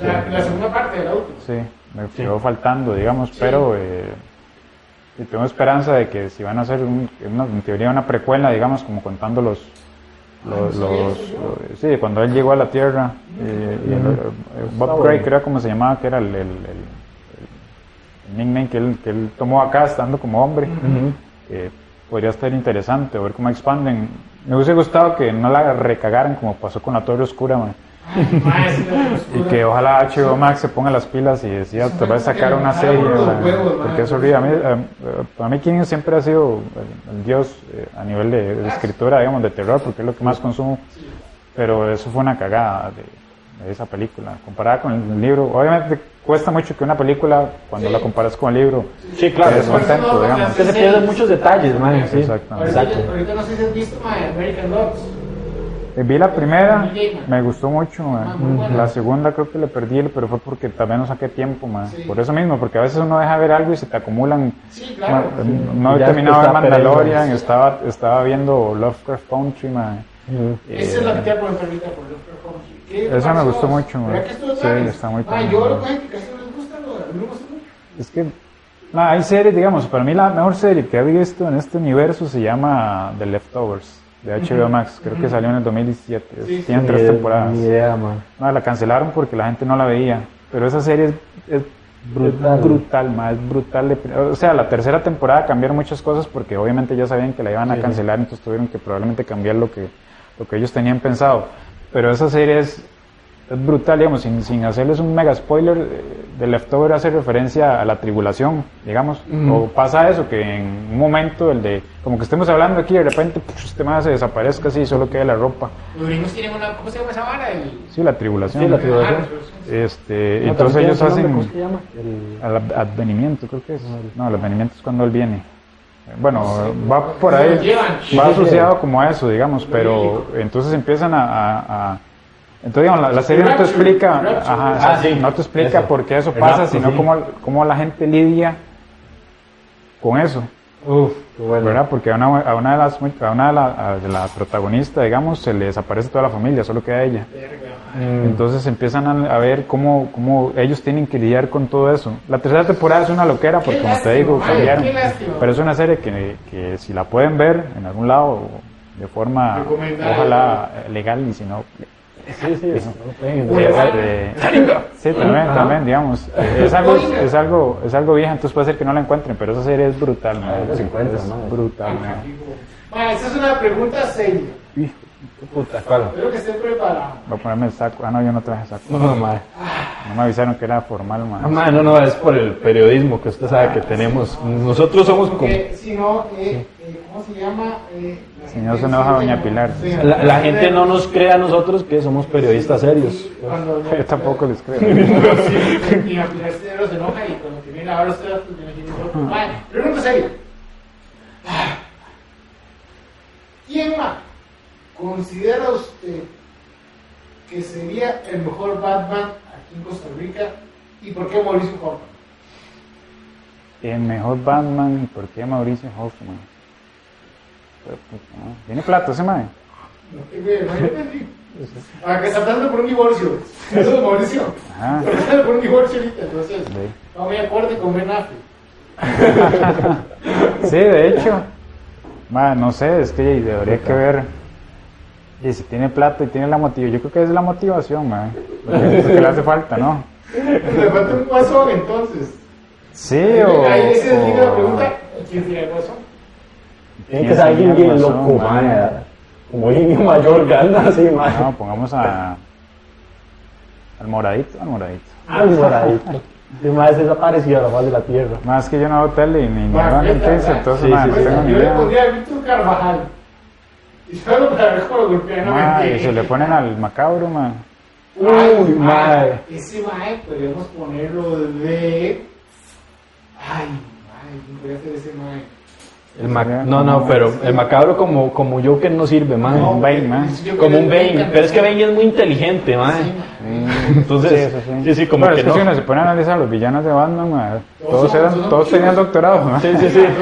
La, la segunda parte de la última. sí, me quedó faltando, digamos, pero eh, y tengo esperanza de que si van a hacer, un- una, en teoría, una precuela, digamos, como contando los... Los, Ah, los- eso yo. los- sí, cuando él llegó a la Tierra, eh, y el- Bob Gray creo como se llamaba, que era el, el- el- el nickname que él, que él tomó acá estando como hombre. Eh, podría estar interesante ver cómo expanden. Me hubiese gustado que no la recagaran como pasó con la Torre Oscura, man, [LAUGHS] Y que ojalá HBO Max se ponga las pilas y decía, te va a sacar una serie, porque es horrible. A mí, eh, para mí King siempre ha sido el, dios eh, a nivel de, de escritura, digamos, de terror, porque es lo que más consumo, pero eso fue una cagada de, de esa película, comparada con el libro. Obviamente cuesta mucho que una película, cuando la comparas con el libro, Sí, claro. es contento, digamos. Es que se pierden muchos detalles, man. Sí. Exactamente. Ahorita, ahorita no sé si has visto mae, American Gods. Eh, Vi la primera, me gustó mucho. Ah. La segunda creo que le perdí, pero fue porque también no saqué tiempo. ma. Sí. Por eso mismo, porque a veces uno deja ver algo y se te acumulan. Sí, claro. No Ya he terminado de. Mandalorian, estaba, estaba viendo Lovecraft Country. ma. Mm. Esa es la que te por Lovecraft Country. ¿Qué te Esa me gustó mucho, ¿Verdad man. que estuvo Sí, está muy Ah, yo lo que casi no les gusta, lo- a mí me gusta mucho. Es que ma, hay series, digamos, para mí la mejor serie que he visto en este universo se llama The Leftovers de HBO Max. Creo que salió en el 2017. Sí, Tiene Ni tres temporadas. Ni idea, man. No, la cancelaron porque la gente no la veía. Pero esa serie es, es Brutal. es brutal, ma, es brutal. de- o sea, la tercera temporada cambiaron muchas cosas porque obviamente ya sabían que la iban a Sí. cancelar, entonces tuvieron que probablemente cambiar lo que, lo que ellos tenían pensado. Pero esa serie es, es brutal, digamos, sin, sin hacerles un mega spoiler. eh, The Leftover hace referencia a la tribulación, digamos. O pasa eso, que en un momento, el de, como que estemos hablando aquí, de repente, puf, este más se desaparezca así, solo queda la ropa. Los gringos tienen una, ¿cómo se llama esa vara? El... Sí, la tribulación. Sí, la tribulación. Ah, Este, No, entonces ellos hacen ¿Cómo se llama? El- advenimiento, creo que es. No, el advenimiento es cuando él viene. Bueno, va por ahí, va asociado como a eso, digamos, pero entonces empiezan a... a- a- entonces, digamos, la, la serie no te explica, ajá, Ah, sí. no te explica Eso. por qué eso pasa, sino cómo, cómo la gente lidia con eso. Uf, qué bueno. ¿verdad? Porque a una, a una de las a una de la, a- de la protagonista, digamos, se le desaparece toda la familia, solo queda ella. Mm. Entonces empiezan a, a ver cómo, cómo ellos tienen que lidiar con todo eso. La tercera temporada es una loquera porque, como te digo, cambiaron. Pero es una serie que, que si la pueden ver en algún lado, de forma, ojalá eh, legal y si no... Sí, sí, eso. este, sí, también, Ajá. también, digamos. eh, Es algo, es algo, es algo vieja, entonces puede ser que no la encuentren, pero esa serie es brutal, encuentra, es brutal, man. Ma, esa es una pregunta seria. Puta, ¿cuál? Espero que estén preparados. Voy a ponerme el saco. Ah, no, yo no traje saco. No, madre. No me avisaron que era formal, man. Ah, madre, no, no, es por el periodismo que usted sabe que tenemos. Nosotros somos como... Si no, eh, eh, ¿cómo se llama? Eh, Si no se enoja doña Pilar. Sí, La, la gente no nos cree a nosotros que somos periodistas serios. Cuando [LAUGHS] Yo tampoco les creo. [LAUGHS] Sí, doña Pilar se se enoja y cuando usted pues, tiene que ir otro. Vale, pregunta seria. ¿Quién más considera usted que sería el mejor Batman aquí en Costa Rica y por qué Mauricio Hoffman? El mejor Batman, ¿y por qué Mauricio Hoffman? Pero, pues, no. ¿Tiene plata ese man? No no. [LAUGHS] Ah, está pasando por un divorcio. [LAUGHS] Eso es Mauricio. Ajá. Está pasando por un divorcio ahorita, entonces. Sí. No me acorde con Ben Affleck. [LAUGHS] Sí, de hecho. Ma, no sé, es que debería que ver. Y si tiene plata y tiene la motivación, yo creo que es la motivación, man. Porque es lo que le hace falta, ¿no? [LAUGHS] Le falta un guasón entonces. Sí, o. Ahí ese es la o- pregunta. ¿Quién sería el guasón? Tiene que ser alguien bien loco, madre. Como niño mayor anda así, madre. No, pongamos a. Al moradito, al moradito. Al moradito. Y más desaparecido a la faz de la tierra. Más que yo no veo tele ni ma. entonces, Sí, ma, sí, no sí. tengo ni Yo le idea. pondría a Víctor Carvajal. Y solo para ver cómo lo golpean a Ma, mente. y se le ponen al macabro, man. Uy, madre. Ese mae podríamos ponerlo de. Ay, mae, ¿quién podría ser ese mae? El ma- no, no, pero el macabro como, como yo que no sirve, man. un Bane, man. Como un Bane. Bane Pero es que Bane es muy inteligente, man. Sí, Entonces, eso sí, sí, como Bueno, que es que no. si uno se pone a analizar los villanos de Batman, ma, Todos eran, todos tenían doctorado. ma. Sí, sí, sí. [LAUGHS]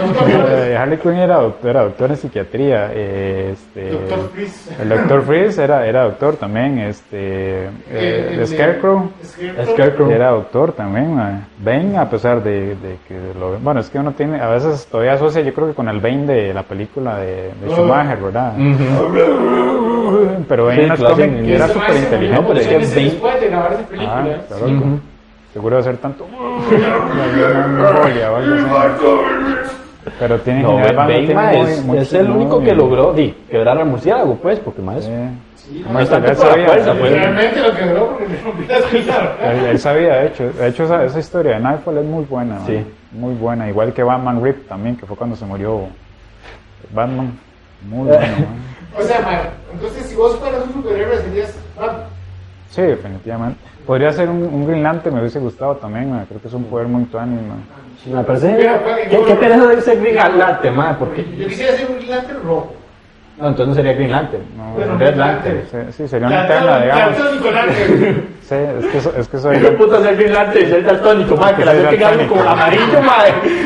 Eh, Harley Quinn era doctor, era doctor en psiquiatría. eh, Este, Doctor Freeze. El doctor Freeze era, era doctor también. Este, eh, El- el- Scarecrow Scarecrow. Scarecrow. era doctor también. ma. Bane, a pesar de, de que lo. Bueno, es que uno tiene. A veces todavía asocia, yo creo que con el Bane de la película de, de Schumacher, ¿verdad? Ujú. Pero Bane Sí, en- era súper inteligente. No, pero es que Bane- después de grabar esa Ah, película. claro. Ujú. Seguro de hacer tanto. Así. [LAUGHS] Pero tiene No, general, Bane, tiene ma, muy- es, es el único que logró di, quebrar al murciélago, pues, porque más. Sí. Sí, No es sabía, fuerza, pues. Realmente lo quebró porque pilas. Él, él sabía, de hecho, de hecho esa, esa historia de Nightfall es muy buena, man. Sí. muy buena, igual que Batman Rip también, que fue cuando se murió Batman, muy [LAUGHS] bueno. O sea, man, entonces si vos fueras un superhéroe serías Batman. Sí, definitivamente. Podría ser un, un Green Lantern, me hubiese gustado también, man. creo que es un poder muy tuani, man. Me parece. ¿Qué, qué pereza de ser Green Lantern, ma? Porque. Yo quisiera ser un Green Lantern rojo. No, entonces no sería Green Lantern. No, Pero Red Lantern. Lantern. Sí, sí, sería una interna, digamos. Daltónico Lantern. [LAUGHS] Sí, es que, so- es que soy... ¿Qué puta ser Green Lantern y ser daltónico, ma? Que la gente que algo como amarillo, ma.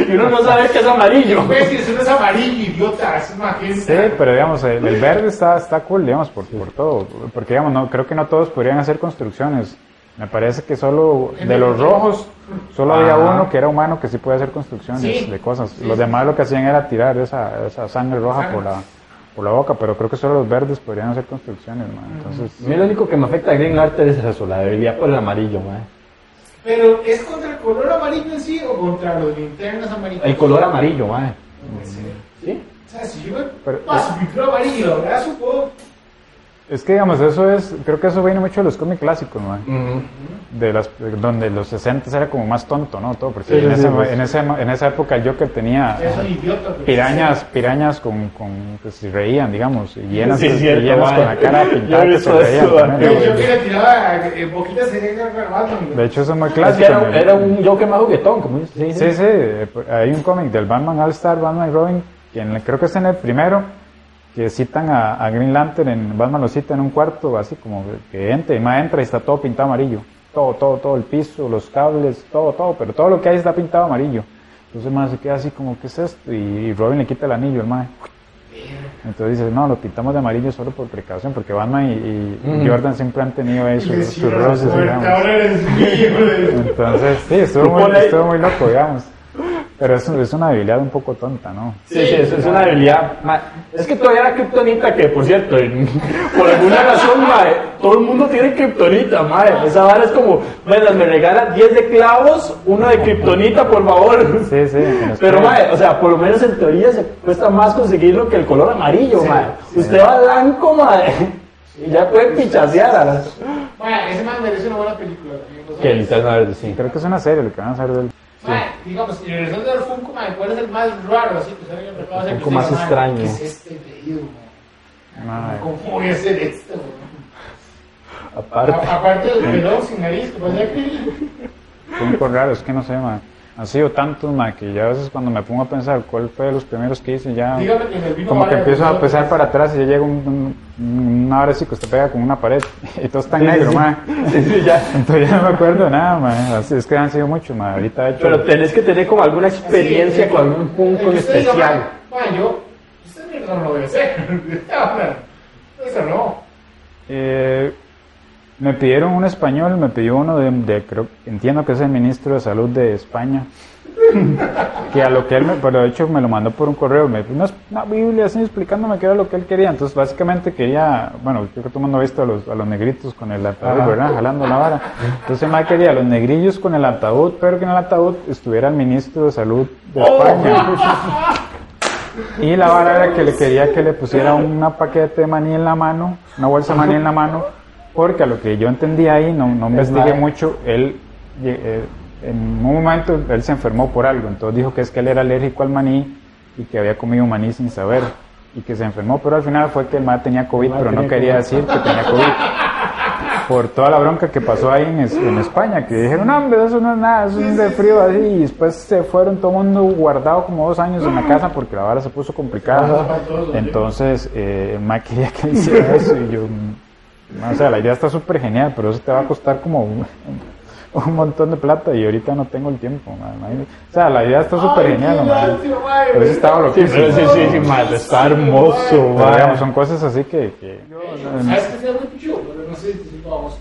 Y uno no sabe que es amarillo. Imbécil, eso no es amarillo, idiota, es magenta. Sí, pero digamos, el, el verde está, está cool, digamos, por, por todo. Porque, digamos, no, creo que no todos podrían hacer construcciones. Me parece que solo de los rojos, solo había Ajá. uno que era humano que sí podía hacer construcciones Sí. de cosas. Sí, los sí. demás lo que hacían era tirar esa, esa sangre roja por la, por la boca, pero creo que solo los verdes podrían hacer construcciones, man. Entonces, A mí lo único que me afecta a Green Lantern es eso, la debilidad por el amarillo, ma. Pero, ¿es contra el color amarillo en sí o contra los linternas amarillos? El color amarillo, ma. ¿Sí? O sea, si yo me Pero- paso mi color amarillo, lo abrazo, puedo... es que, digamos, eso es, creo que eso viene mucho de los cómics clásicos, man. De las donde los 60 era como más tonto, ¿no? Todo, porque Sí, en, sí, ese- pues. en, ese- en esa época el Joker tenía idiota. pues. pirañas, pirañas con, con que se reían, digamos, y llenas, Sí, es y cierto, llenas con la cara [LAUGHS] pintada que se reían le tiraba eh, boquitas. De hecho, eso es muy clásico. era, un Joker más juguetón, como dice. Sí, Sí, sí, eh, hay un cómic del Batman All Star, Batman y Robin, que en el- creo que es en el primero, que citan a, a Green Lantern, en, Batman lo cita en un cuarto, así como que entra, y más entra y está todo pintado amarillo. Todo, todo, todo, el piso, los cables, todo, todo, pero todo lo que hay está pintado amarillo. Entonces más se queda así como, ¿qué es esto? Y, Robin le quita el anillo, el mae. Entonces dice, no, lo pintamos de amarillo solo por precaución, porque Batman y, y Ujú. Jordan siempre han tenido Y sus, roces, digamos. Entonces, sí, estuvo muy, estuvo muy loco, digamos. Pero es, es una debilidad un poco tonta, ¿no? Sí, sí, es, es una debilidad. ma. Es que todavía la kriptonita, que por cierto, en- [LAUGHS] por alguna razón, mae, todo el mundo tiene kriptonita, mae. Esa vara es como, bueno, me regalan 10 de clavos, uno de kriptonita, por favor. Sí, sí. Pero, mae, o sea, por lo menos en teoría se cuesta más conseguirlo que el color amarillo, Sí, mae. sí. Usted va blanco, mae, y ya puede pichasear a las... Bueno, ese man merece una buena película. Que linterna verde, sí. Creo que es una serie lo que van a hacer del... Mae, digamos, y regresando al Funko, mae, ¿cuál es el más raro así que usted me acaba de Funko más extraño. ¿Qué es este pedido, mae? Mae. ¿Cómo voy a hacer esto, mae? Aparte. A- Aparte del pelón sin nariz, que. Fue un poco raro, es que no sé, ma. Han sido tantos, ma, que ya a veces cuando me pongo a pensar cuál fue de los primeros que hice, ya... Dígame que en el vino Como que empiezo a pesar para atrás y ya llega un, un- una hora así que usted pega con una pared [LAUGHS] y todo está en Sí, negro, sí. ma. [LAUGHS] Sí, sí, ya. Entonces ya no me acuerdo nada, ma. Así es que han sido muchos, ma. Ahorita he hecho... Pero tenés que tener como alguna experiencia con algún punto en especial. yo, usted no lo voy a hacer. Ahora, Eso no. Eh, me pidieron un español, me pidió uno de, de- creo, entiendo que es el ministro de salud de España, [LAUGHS] que a lo que él me, pero de hecho me lo mandó por un correo, me una, una biblia así explicándome qué era lo que él quería, entonces básicamente quería, bueno, creo que todo el mundo ha visto a los, a los negritos con el ataúd. ¿verdad? Jalando la vara. Entonces me quería a los negrillos con el ataúd, pero que en el ataúd estuviera el ministro de salud de España. Y la vara era que le quería que le pusiera una paquete de maní en la mano, una bolsa de maní en la mano, porque a lo que yo entendí ahí, no, no investigué mucho, él eh, en un momento él se enfermó por algo, entonces dijo que es que él era alérgico al maní y que había comido maní sin saber y que se enfermó, pero al final fue que el maní tenía COVID, pero no quería decir que tenía COVID. Por toda la bronca que pasó ahí en, en España, que dijeron, no, hombre, eso no es nada, eso es un frío así, y después se fueron todo el mundo guardado como dos años en la casa porque la vara se puso complicada. Entonces, eh, el quería que hiciera eso y yo, o sea, la idea está súper genial, pero eso te va a costar como un, un montón de plata y ahorita no tengo el tiempo. O sea, la idea está súper genial, mae. Pero eso estaba Sí, loquísimo. pero sí, sí, sí, madre, está hermoso, madre. digamos, son cosas así que... que- ¿Sabes qué sería muy pichudo? Pero no sé si vamos.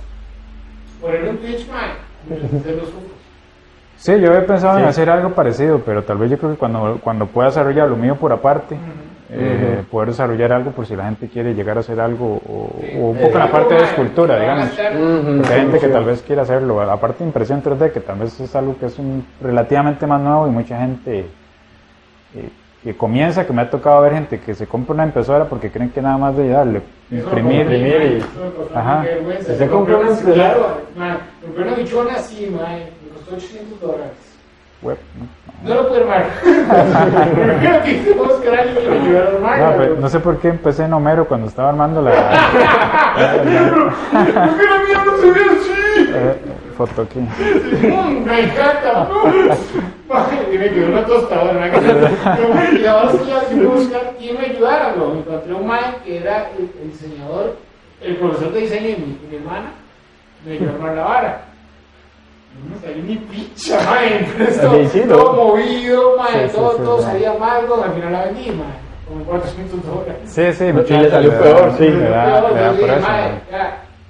Poner un Twitch. Hacer los. Sí, yo había pensado en Sí. hacer algo parecido, pero tal vez yo creo que cuando, cuando pueda desarrollar lo mío por aparte, eh, poder desarrollar algo por si la gente quiere llegar a hacer algo, o, o un poco la parte de escultura, digamos. Porque hay gente que tal vez quiera hacerlo, aparte de impresión 3D, que tal vez es algo que es un, relativamente más nuevo y mucha gente eh, que comienza, que me ha tocado ver gente que se compra una impresora porque creen que nada más de darle, imprimir, imprimir y- Ajá. Se Se compró una impresora. Compré una bichona así, me costó 800 dólares. web, ¿no? No lo pude armar. Pero creo que que buscar a alguien que me ayudara a armar. No, pero no sé por qué empecé en Homero cuando estaba armando la, ¿Por qué la mía no se ve así? eh, foto aquí. Mm, Me encanta. Y me quedó una tostadora. ¿verdad? [LAUGHS] Y ahora sí ya que buscar quién me ayudara. Lo encontré un man que era el, el diseñador, el profesor de diseño de mi, de mi hermana. Me ayudó a armar la vara. No me salió ni picha, [LAUGHS] esto, Sí, sí, ¿no? todo movido, man. Sí, todo, sí, todo sí. salía mal. ¿no? Al final la vendí, man. Como 400 dólares. Sí, sí, mucha le salió peor, sí. Le da, le da por eso. Mae,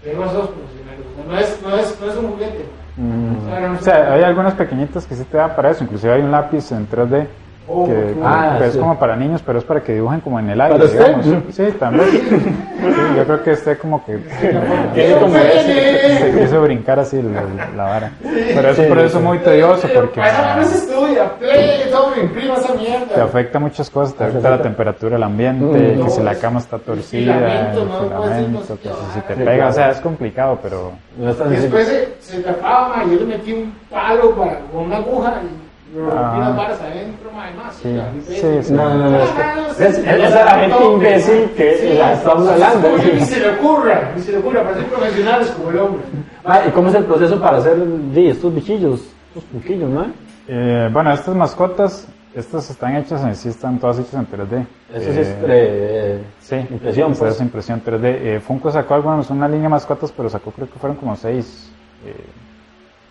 tengo esos profesionales. No es, no es, no es un juguete. Mm. O sea, no O sea, hay algunas pequeñitas que sí te da para eso. Inclusive hay un lápiz en 3D Oh, que, bueno. que es Ah, sí. como para niños, pero es para que dibujen como en el aire. Digamos. Sí, también. [LAUGHS] Sí, yo creo que esté como que [LAUGHS] como se quiso brincar así la, la vara. Pero es Sí, por eso sí. muy tedioso porque eso no se estudia, play, todo me imprima esa mierda. te afecta muchas cosas, te afecta la temperatura del ambiente, Mm, que si la es- cama está el torcida, el filamento, que si te pega, o sea, es complicado, pero es Y después se, se tapaba, man, yo le metí un palo para, con una aguja y Ah. varas adentro, man, más. Sí, sí, sí. No, no, no. es Ah, que- es- es la gente imbécil que sí, la estamos hablando. Ni se le ocurra, ni se le ocurra, para ser profesionales como el hombre. Ah, ¿Y cómo es el proceso para hacer sí, estos bichillos, estos puquillos, no? Eh, bueno, estas mascotas, estas están hechas, en sí están todas hechas en 3D. Eso sí Eh, es eh, sí, impresión, esa pues. es impresión 3D. Eh, Funko sacó algo, es una línea de mascotas, pero sacó creo que fueron como seis eh,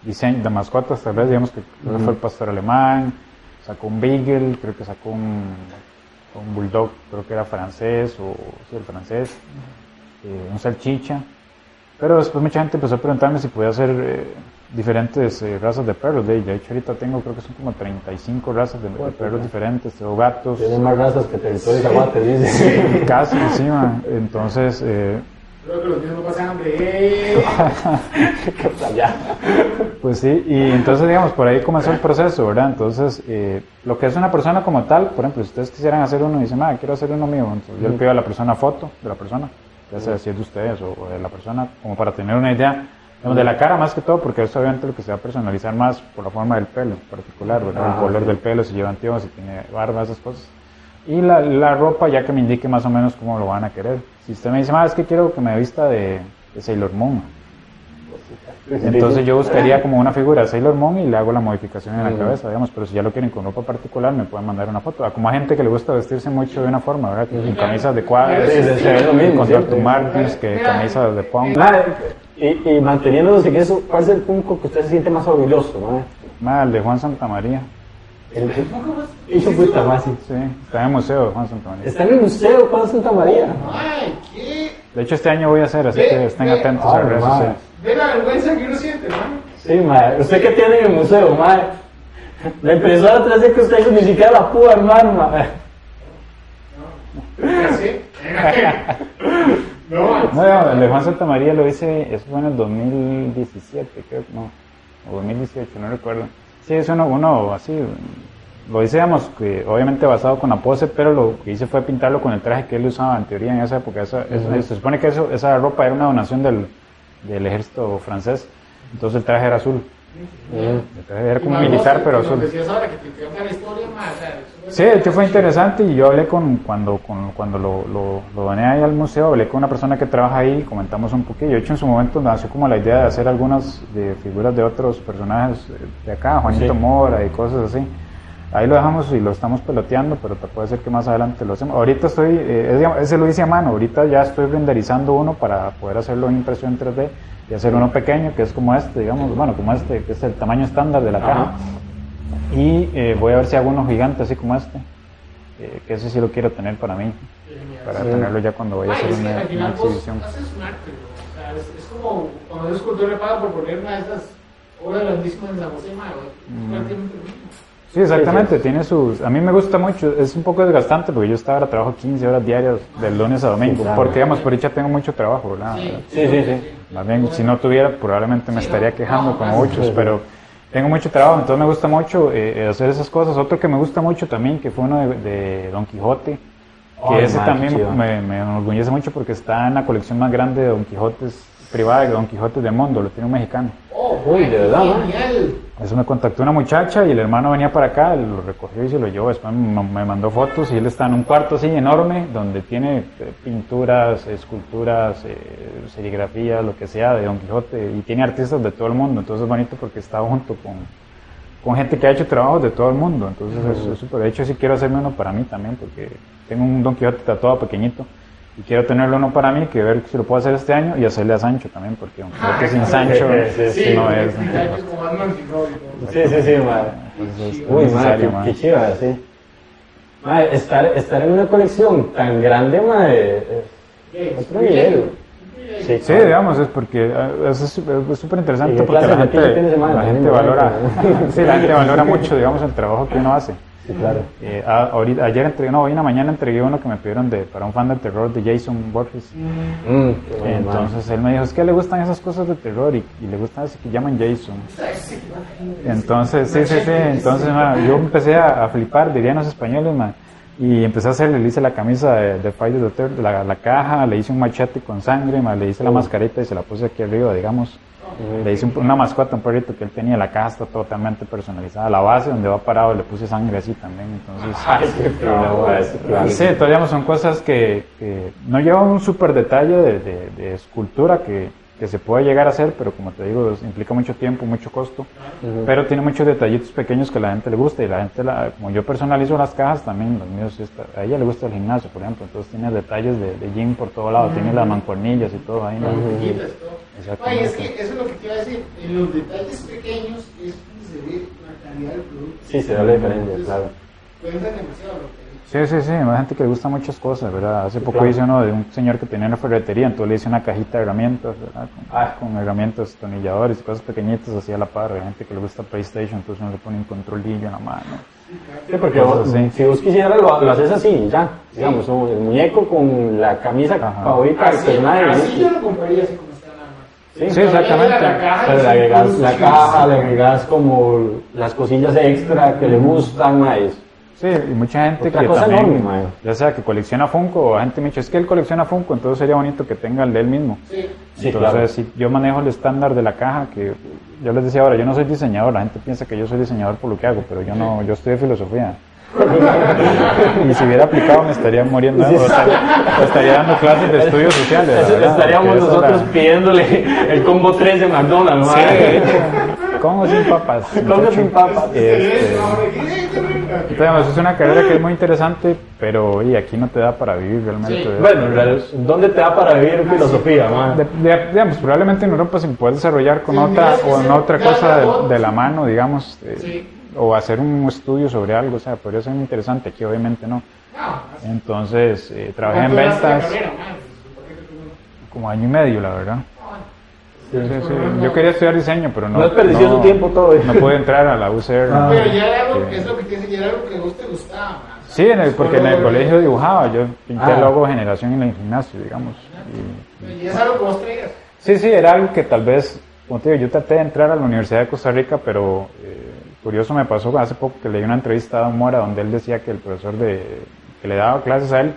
diseños de mascotas, tal vez, digamos que creo que fue el pastor alemán, sacó un beagle, creo que sacó un, un bulldog, creo que era francés, o sí, el francés, eh, un salchicha. Pero después mucha gente empezó a preguntarme si podía hacer eh, diferentes eh, razas de perros. De de hecho, ahorita tengo, creo que son como 35 razas de, de perros diferentes, tengo gatos, Tienen más razas que territorios aguates, dice. casi encima. [LAUGHS] Entonces, eh, Creo que los niños no pasan hambre. Eh. [LAUGHS] Pues sí, y entonces, digamos, por ahí comenzó el proceso, ¿verdad? Entonces, eh, lo que es una persona como tal, por ejemplo, si ustedes quisieran hacer uno y dicen, ah, quiero hacer uno mío, entonces yo le pido a la persona foto de la persona, ya sea si es de ustedes o, o de la persona, como para tener una idea. digamos, de la cara más que todo, porque es obviamente lo que se va a personalizar más por la forma del pelo en particular, ¿verdad? Ah, el color sí. del pelo, si lleva anteojos, si tiene barba, esas cosas. Y la, la ropa ya que me indique más o menos cómo lo van a querer. Si usted me dice, ah, es que quiero que me vista de, de Sailor Moon. Entonces yo buscaría como una figura de Sailor Moon y le hago la modificación en la cabeza, digamos, pero si ya lo quieren con ropa particular me pueden mandar una foto. Ah, Como hay gente que le gusta vestirse mucho de una forma, ¿verdad? Con camisas lo mismo, con. Dr. Martens, que camisas de punk. Y, y manteniéndonos en eso, ¿cuál es el punto que usted se siente más orgulloso, madre? Más el de Juan Santamaría. El hizo puta más. sí. Sí, está en el museo de Juan Santamaría. Está en el museo Juan Santa María. Ay, ¿qué? De hecho este año voy a hacer, así Ve, que estén ve. atentos a Ay, redes sociales. Ve la vergüenza que uno siente, ¿no? Sí, madre. ¿Usted qué tiene en el museo, madre? La impresora 3D que usted hizo ni siquiera la pudo armar, madre. [LAUGHS] No, No, no, el de Juan Santamaría lo hice, eso fue en el 2017, creo, no, o 2018, no recuerdo. Sí, es uno, uno así, lo hice, digamos, que obviamente basado con la pose, pero lo que hice fue pintarlo con el traje que él usaba en teoría en esa época. Esa- eso- se supone que eso, esa ropa era una donación del, del ejército francés, entonces el traje era azul. Era como vos, pero eso Sí, de hecho fue interesante y yo hablé con, cuando, con, cuando lo, lo, lo doné ahí al museo, hablé con una persona que trabaja ahí, comentamos un poquillo. De hecho, en su momento nació como la idea de hacer algunas de figuras de otros personajes eh, de acá, Juanito Sí. Mora y cosas así. Ahí lo dejamos y lo estamos peloteando, pero te puede ser que más adelante lo hacemos. Ahorita estoy, eh, es- ese lo hice a mano, ahorita ya estoy renderizando uno para poder hacerlo en impresión 3D y hacer uno pequeño que es como este, digamos, bueno, como este, que es el tamaño estándar de la Ajá. caja. Y eh, voy a ver si hago uno gigante así como este, eh, que ese sí lo quiero tener para mí, para Sí. tenerlo ya cuando vaya a hacer es una, una exhibición. haces un arte, bro. o sea, es, es como cuando un escultor le paga por poner una de estas obras grandísimas en San José Mago, es Mm. Sí, exactamente, Sí, sí. tiene sus... A mí me gusta mucho, es un poco desgastante porque yo estaba ahora trabajo 15 horas diarias del lunes a domingo, Sí, claro. porque digamos, por dicha tengo mucho trabajo, ¿verdad? Sí, Sí, sí, sí. Más bien, si no tuviera, probablemente me Sí, estaría quejando no, como muchos, pero tengo mucho trabajo, entonces me gusta mucho eh, hacer esas cosas. Otro que me gusta mucho también, que fue uno de, de Don Quijote, que ese man, también me, me enorgullece mucho porque está en la colección más grande de Don Quijotes privada de Don Quijotes del mundo, lo tiene un mexicano. Oh, Uy, de verdad. Eso me contactó una muchacha y el hermano venía para acá, lo recogió y se lo llevó. Después me mandó fotos y él está en un cuarto así enorme donde tiene eh, pinturas, esculturas, eh, serigrafía, lo que sea de Don Quijote y tiene artistas de todo el mundo. Entonces es bonito porque está junto con, con gente que ha hecho trabajos de todo el mundo. Entonces es- es súper. De hecho, sí quiero hacerme uno para mí también porque tengo un Don Quijote tatuado pequeñito. Y quiero tenerlo uno para mí, que ver si lo puedo hacer este año y hacerle a Sancho también, porque Don Quijote sin Sancho Sí, sí, sí. no es. Sí, sin. Sí, sí, sí, madre. Entonces, Uy, madre, qué, chiva, sí. Madre, estar, estar en una colección tan grande, madre, es Sí, otro nivel. Sí, Sí, digamos, es porque eso es súper ¿Y interesante porque la gente, la gente valora, [LAUGHS] sí, la gente valora mucho, digamos, el trabajo que uno hace. Sí, claro. Eh, a- ahorita, ayer entregué, no, hoy en la mañana entregué uno que me pidieron de, para un fan del terror de Jason Borges. Mm, bueno, Entonces él me dijo, es que le gustan esas cosas de terror y, y le gustan así que llaman Jason. Entonces, sí, sí, sí, entonces yo empecé a, a flipar, dirían los españoles, ma, y empecé a hacerle, le hice la camisa de, de Friday the Third, la, la caja, le hice un machete con sangre, le hice la mascarita y se la puse aquí arriba, digamos. Le hice un- una mascota, un perrito que él tenía, la caja está totalmente personalizada, la base donde va parado le puse sangre así también, entonces... [LAUGHS] Ay, qué madre, sí, todavía no son cosas que, que no llevan un súper detalle de, de- de escultura que, que se puede llegar a hacer, pero como te digo, implica mucho tiempo, mucho costo, pero tiene muchos detallitos pequeños que la gente le gusta y la gente, la- como yo personalizo las cajas, también los míos, a ella le gusta el gimnasio, por ejemplo, entonces tiene detalles de, de gym por todo lado, tiene las mancuernillas y todo ahí. ¿no? Botellitas, todo. Exactamente. Ay, es que eso es lo que te iba a decir. En los detalles pequeños es donde se ve la calidad del producto. Sí, se da la diferencia, Entonces, claro. Cuenta demasiado lo que Sí, sí, sí, hay gente que le gusta muchas cosas, ¿verdad? Hace poco claro. hice uno de un señor que tenía una ferretería, entonces le hice una cajita de herramientas, ¿verdad? Con, Ah. con herramientas, tornilladores y cosas pequeñitas así a la par. Hay gente que le gusta PlayStation, entonces uno le pone un controlillo en la mano. Sí, porque vos- así. si vos quisieras lo, lo haces así, ya. Digamos, un- el muñeco con la camisa Ajá. favorita del Así, personaje. así yo lo compraría así como está nada más. Sí, Sí, exactamente. La caja Pero le agregas la caja, le agregas como las cosillas extra que le gustan, maes. Sí, y mucha gente Otra que cosa también, enorme, mae. ya sea que colecciona Funko o gente me dice, es que él colecciona Funko, entonces sería bonito que tenga el de él mismo. Sí. Sí, entonces, claro. si yo manejo el estándar de la caja, que yo les decía ahora, yo no soy diseñador, la gente piensa que yo soy diseñador por lo que hago, pero yo no, yo estudio filosofía. [LAUGHS] y si hubiera aplicado me estaría muriendo, o estaría, o estaría dando clases de estudios sociales. Eso- estaríamos nosotros pidiéndole el combo 3 de McDonald's, mae. Con o sin papas. Con o muchacho. sin papas. Este. Entonces, es una carrera que es muy interesante, pero y aquí no te da para vivir realmente. Sí. Bueno, ¿dónde te da para vivir filosofía, mae? de- de- digamos, probablemente en Europa se puede desarrollar con Sí, otra o en otra cosa de, de la mano, digamos, eh, Sí. o hacer un estudio sobre algo, o sea, podría ser muy interesante, aquí obviamente no. Entonces, eh, trabajé en ¿cuánto duraste la ventas carrera, man? Como año y medio, la verdad. No, Sí, sí. Yo quería estudiar diseño, pero no. No desperdició tu tiempo todo, eh. No pude entrar a la UCR. Ah. Pero ya era algo, Sí. es lo que dice, ya era algo que a vos te gustaba, man. Sí, en el- porque en el colegio dibujaba, yo pinté Ah. el logo generación en el gimnasio, digamos. Y- Y es algo que vos traías. sí, sí, era algo que tal vez, como te digo, yo traté de entrar a la Universidad de Costa Rica, pero eh, curioso me pasó hace poco que leí una entrevista a Don Mora donde él decía que el profesor de, que le daba clases a él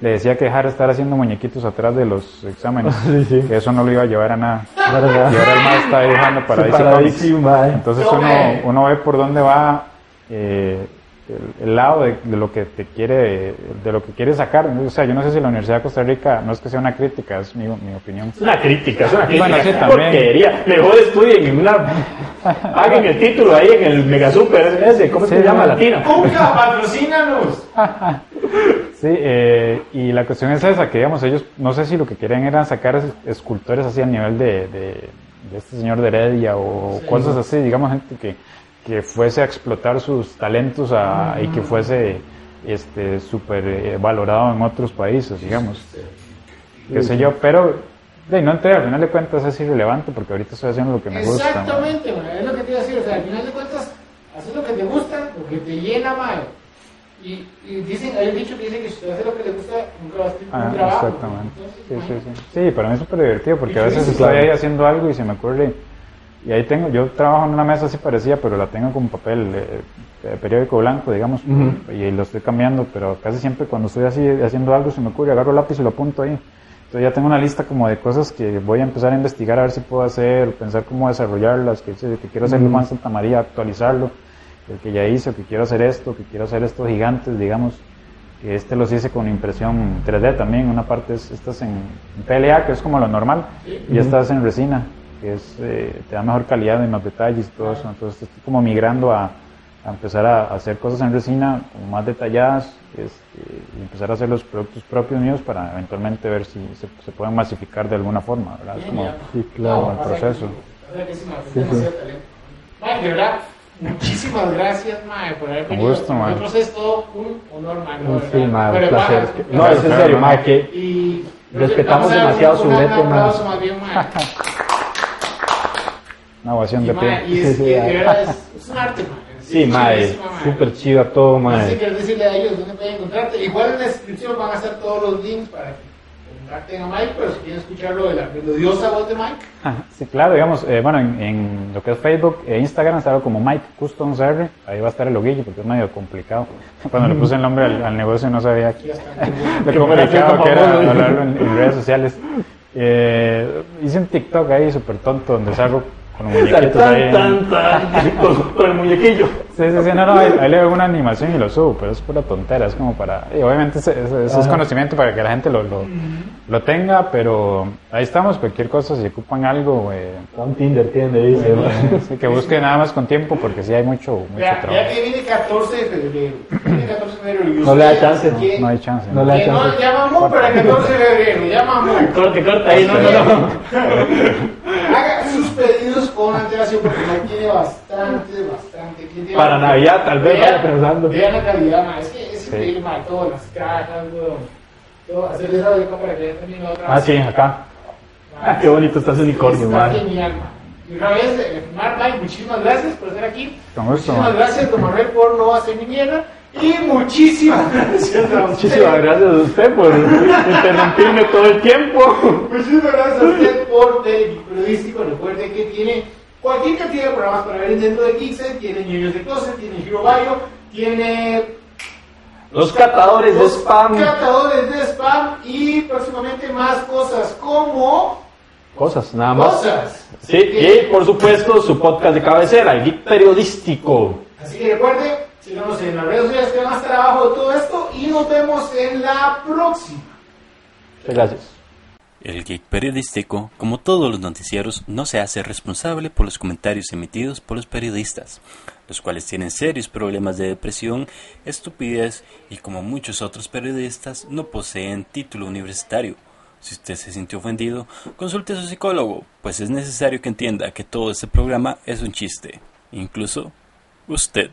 le decía que dejara de estar haciendo muñequitos atrás de los exámenes, [LAUGHS] Sí, sí. que eso no lo iba a llevar a nada. ¿Verdad? Y ahora el más está dibujando para DC. Entonces No, uno, uno ve por dónde va eh, el, el lado de, de lo que te quiere, de lo que quiere sacar. O sea, yo no sé si la Universidad de Costa Rica, no es que sea una crítica, es mi, mi opinión. Es una crítica, es una crítica. Bueno, sí, también. Porquería. Mejor estudien en una. [LAUGHS] Hagan el título ahí en el Mega Super ese, ¿cómo Sí, se llama? Latina. ¡Cuca, patrocínanos! [LAUGHS] Sí, eh, y la cuestión es esa, que digamos, ellos, no sé si lo que querían era sacar es- escultores así al nivel de, de, de este señor de Heredia o cosas así, digamos, gente que, que fuese a explotar sus talentos a- y que fuese este súper eh, valorado en otros países, digamos. Qué sé yo, pero de, no entré, al final de cuentas es irrelevante porque ahorita estoy haciendo lo que me gusta. Exactamente, es lo que te iba a decir. O sea, al final de cuentas, haces lo que te gusta, lo que te llena, man. Y, y dicen, hay un dicho que dice que si tú haces lo que te gusta, nunca vas a Ah, un trabajo. exactamente. Entonces, Sí, sí, sí. Sí, para mí es súper divertido porque a veces sí, estoy claro. ahí haciendo algo y se me ocurre Y ahí tengo, yo trabajo en una mesa así parecida, pero la tengo con papel eh, periódico blanco, digamos, y lo estoy cambiando, pero casi siempre cuando estoy así haciendo algo se me ocurre, agarro lápiz y lo apunto ahí. Entonces ya tengo una lista como de cosas que voy a empezar a investigar a ver si puedo hacer, pensar cómo desarrollarlas, que, que quiero hacer Juan Santa María, actualizarlo, el que ya hice, que quiero hacer esto, que quiero hacer estos gigantes, digamos, que este los hice con impresión 3D también, una parte es, estas en, PLA, que es como lo normal, y esta es en resina, que es, eh, te da mejor calidad y más detalles y todo eso, entonces estoy como migrando a, empezar a, hacer cosas en resina como más detalladas este, y empezar a hacer los productos propios míos para eventualmente ver si se, pueden masificar de alguna forma, ¿verdad? Es como, sí, claro, el proceso. Sí, de verdad, Muchísimas gracias, Mae, por haber venido. Gusto, Mae. Nosotros es todo un honor, Mae. ¿no? Sí, Mae, un placer. no, es en serio, Mae, que y respetamos demasiado su reto, Mae. [LAUGHS] Una ovación de pie. Y es, [LAUGHS] de verdad, es, es un arte, Mae. Sí, mae, súper chido todo, mae. Así que decirle a ellos dónde pueden encontrarte. Igual en la descripción van a estar todos los links para que contacten a Mike, pero si quieren escucharlo de la melodiosa voz de Mike. sí, claro, digamos, eh, bueno, en, lo que es Facebook e Instagram está como Mike Customs R, ahí va a estar el loguillo porque es medio complicado. [LAUGHS] Cuando le puse el nombre al, negocio no sabía lo [LAUGHS] complicado que era hablarlo en, redes sociales. Eh, hice un TikTok ahí súper tonto donde salgo con un muñequito ahí. [LAUGHS] con, el muñequillo. Sí, sí, sí, no, no, ahí, le hago una animación y lo subo, pero es pura tontera, es como para... Y obviamente eso, es conocimiento para que la gente lo, lo, lo, tenga, pero ahí estamos, cualquier cosa, si ocupan algo... Eh, un Tinder tiene, dice. Sí, que busquen nada más con tiempo, porque sí hay mucho, mucho ya, trabajo. Ya que viene 14 de febrero, viene 14 de febrero no le da chance. No, hay chance. No, le da chance. No, llama Mu para el 14 de febrero, llama Mu. Corte, corte ahí, no, no, no. [LAUGHS] [LAUGHS] Porque no tiene bastante, bastante. Para Navidad, tal vez, vaya pensando. Vean la calidad, ma. es que es increíble, ma, todas las cajas, todo, hacer esa beca para que ya también la otra. Ah, sí, acá. Ah, [LAUGHS] qué bonito está ese unicornio, Está genial, ma. Y una vez, eh, Mike, muchísimas gracias por estar aquí. Muchísimas gracias, don Manuel, por no hacer mi mierda. Y muchísimas [LAUGHS] gracias a usted. Muchísimas gracias a usted por interrumpirme todo el tiempo. Muchísimas gracias a usted por el periodístico. Recuerde que tiene cualquier cantidad de programas para ver dentro de Kixen. Tiene Niños de Closet, tiene Hero Bio, tiene los catadores de spam. Catadores de spam y próximamente más cosas como cosas, nada más. Cosas. Sí, y por supuesto su podcast de cabecera, el Geek Periodístico. Así que recuerde, síganos en las redes sociales que van a estar abajo de todo esto y nos vemos en la próxima. Muchas gracias. El Geek Periodístico, como todos los noticieros, no se hace responsable por los comentarios emitidos por los periodistas, los cuales tienen serios problemas de depresión, estupidez y como muchos otros periodistas no poseen título universitario si usted se sintió ofendido, consulte a su psicólogo, pues es necesario que entienda que todo este programa es un chiste, incluso usted.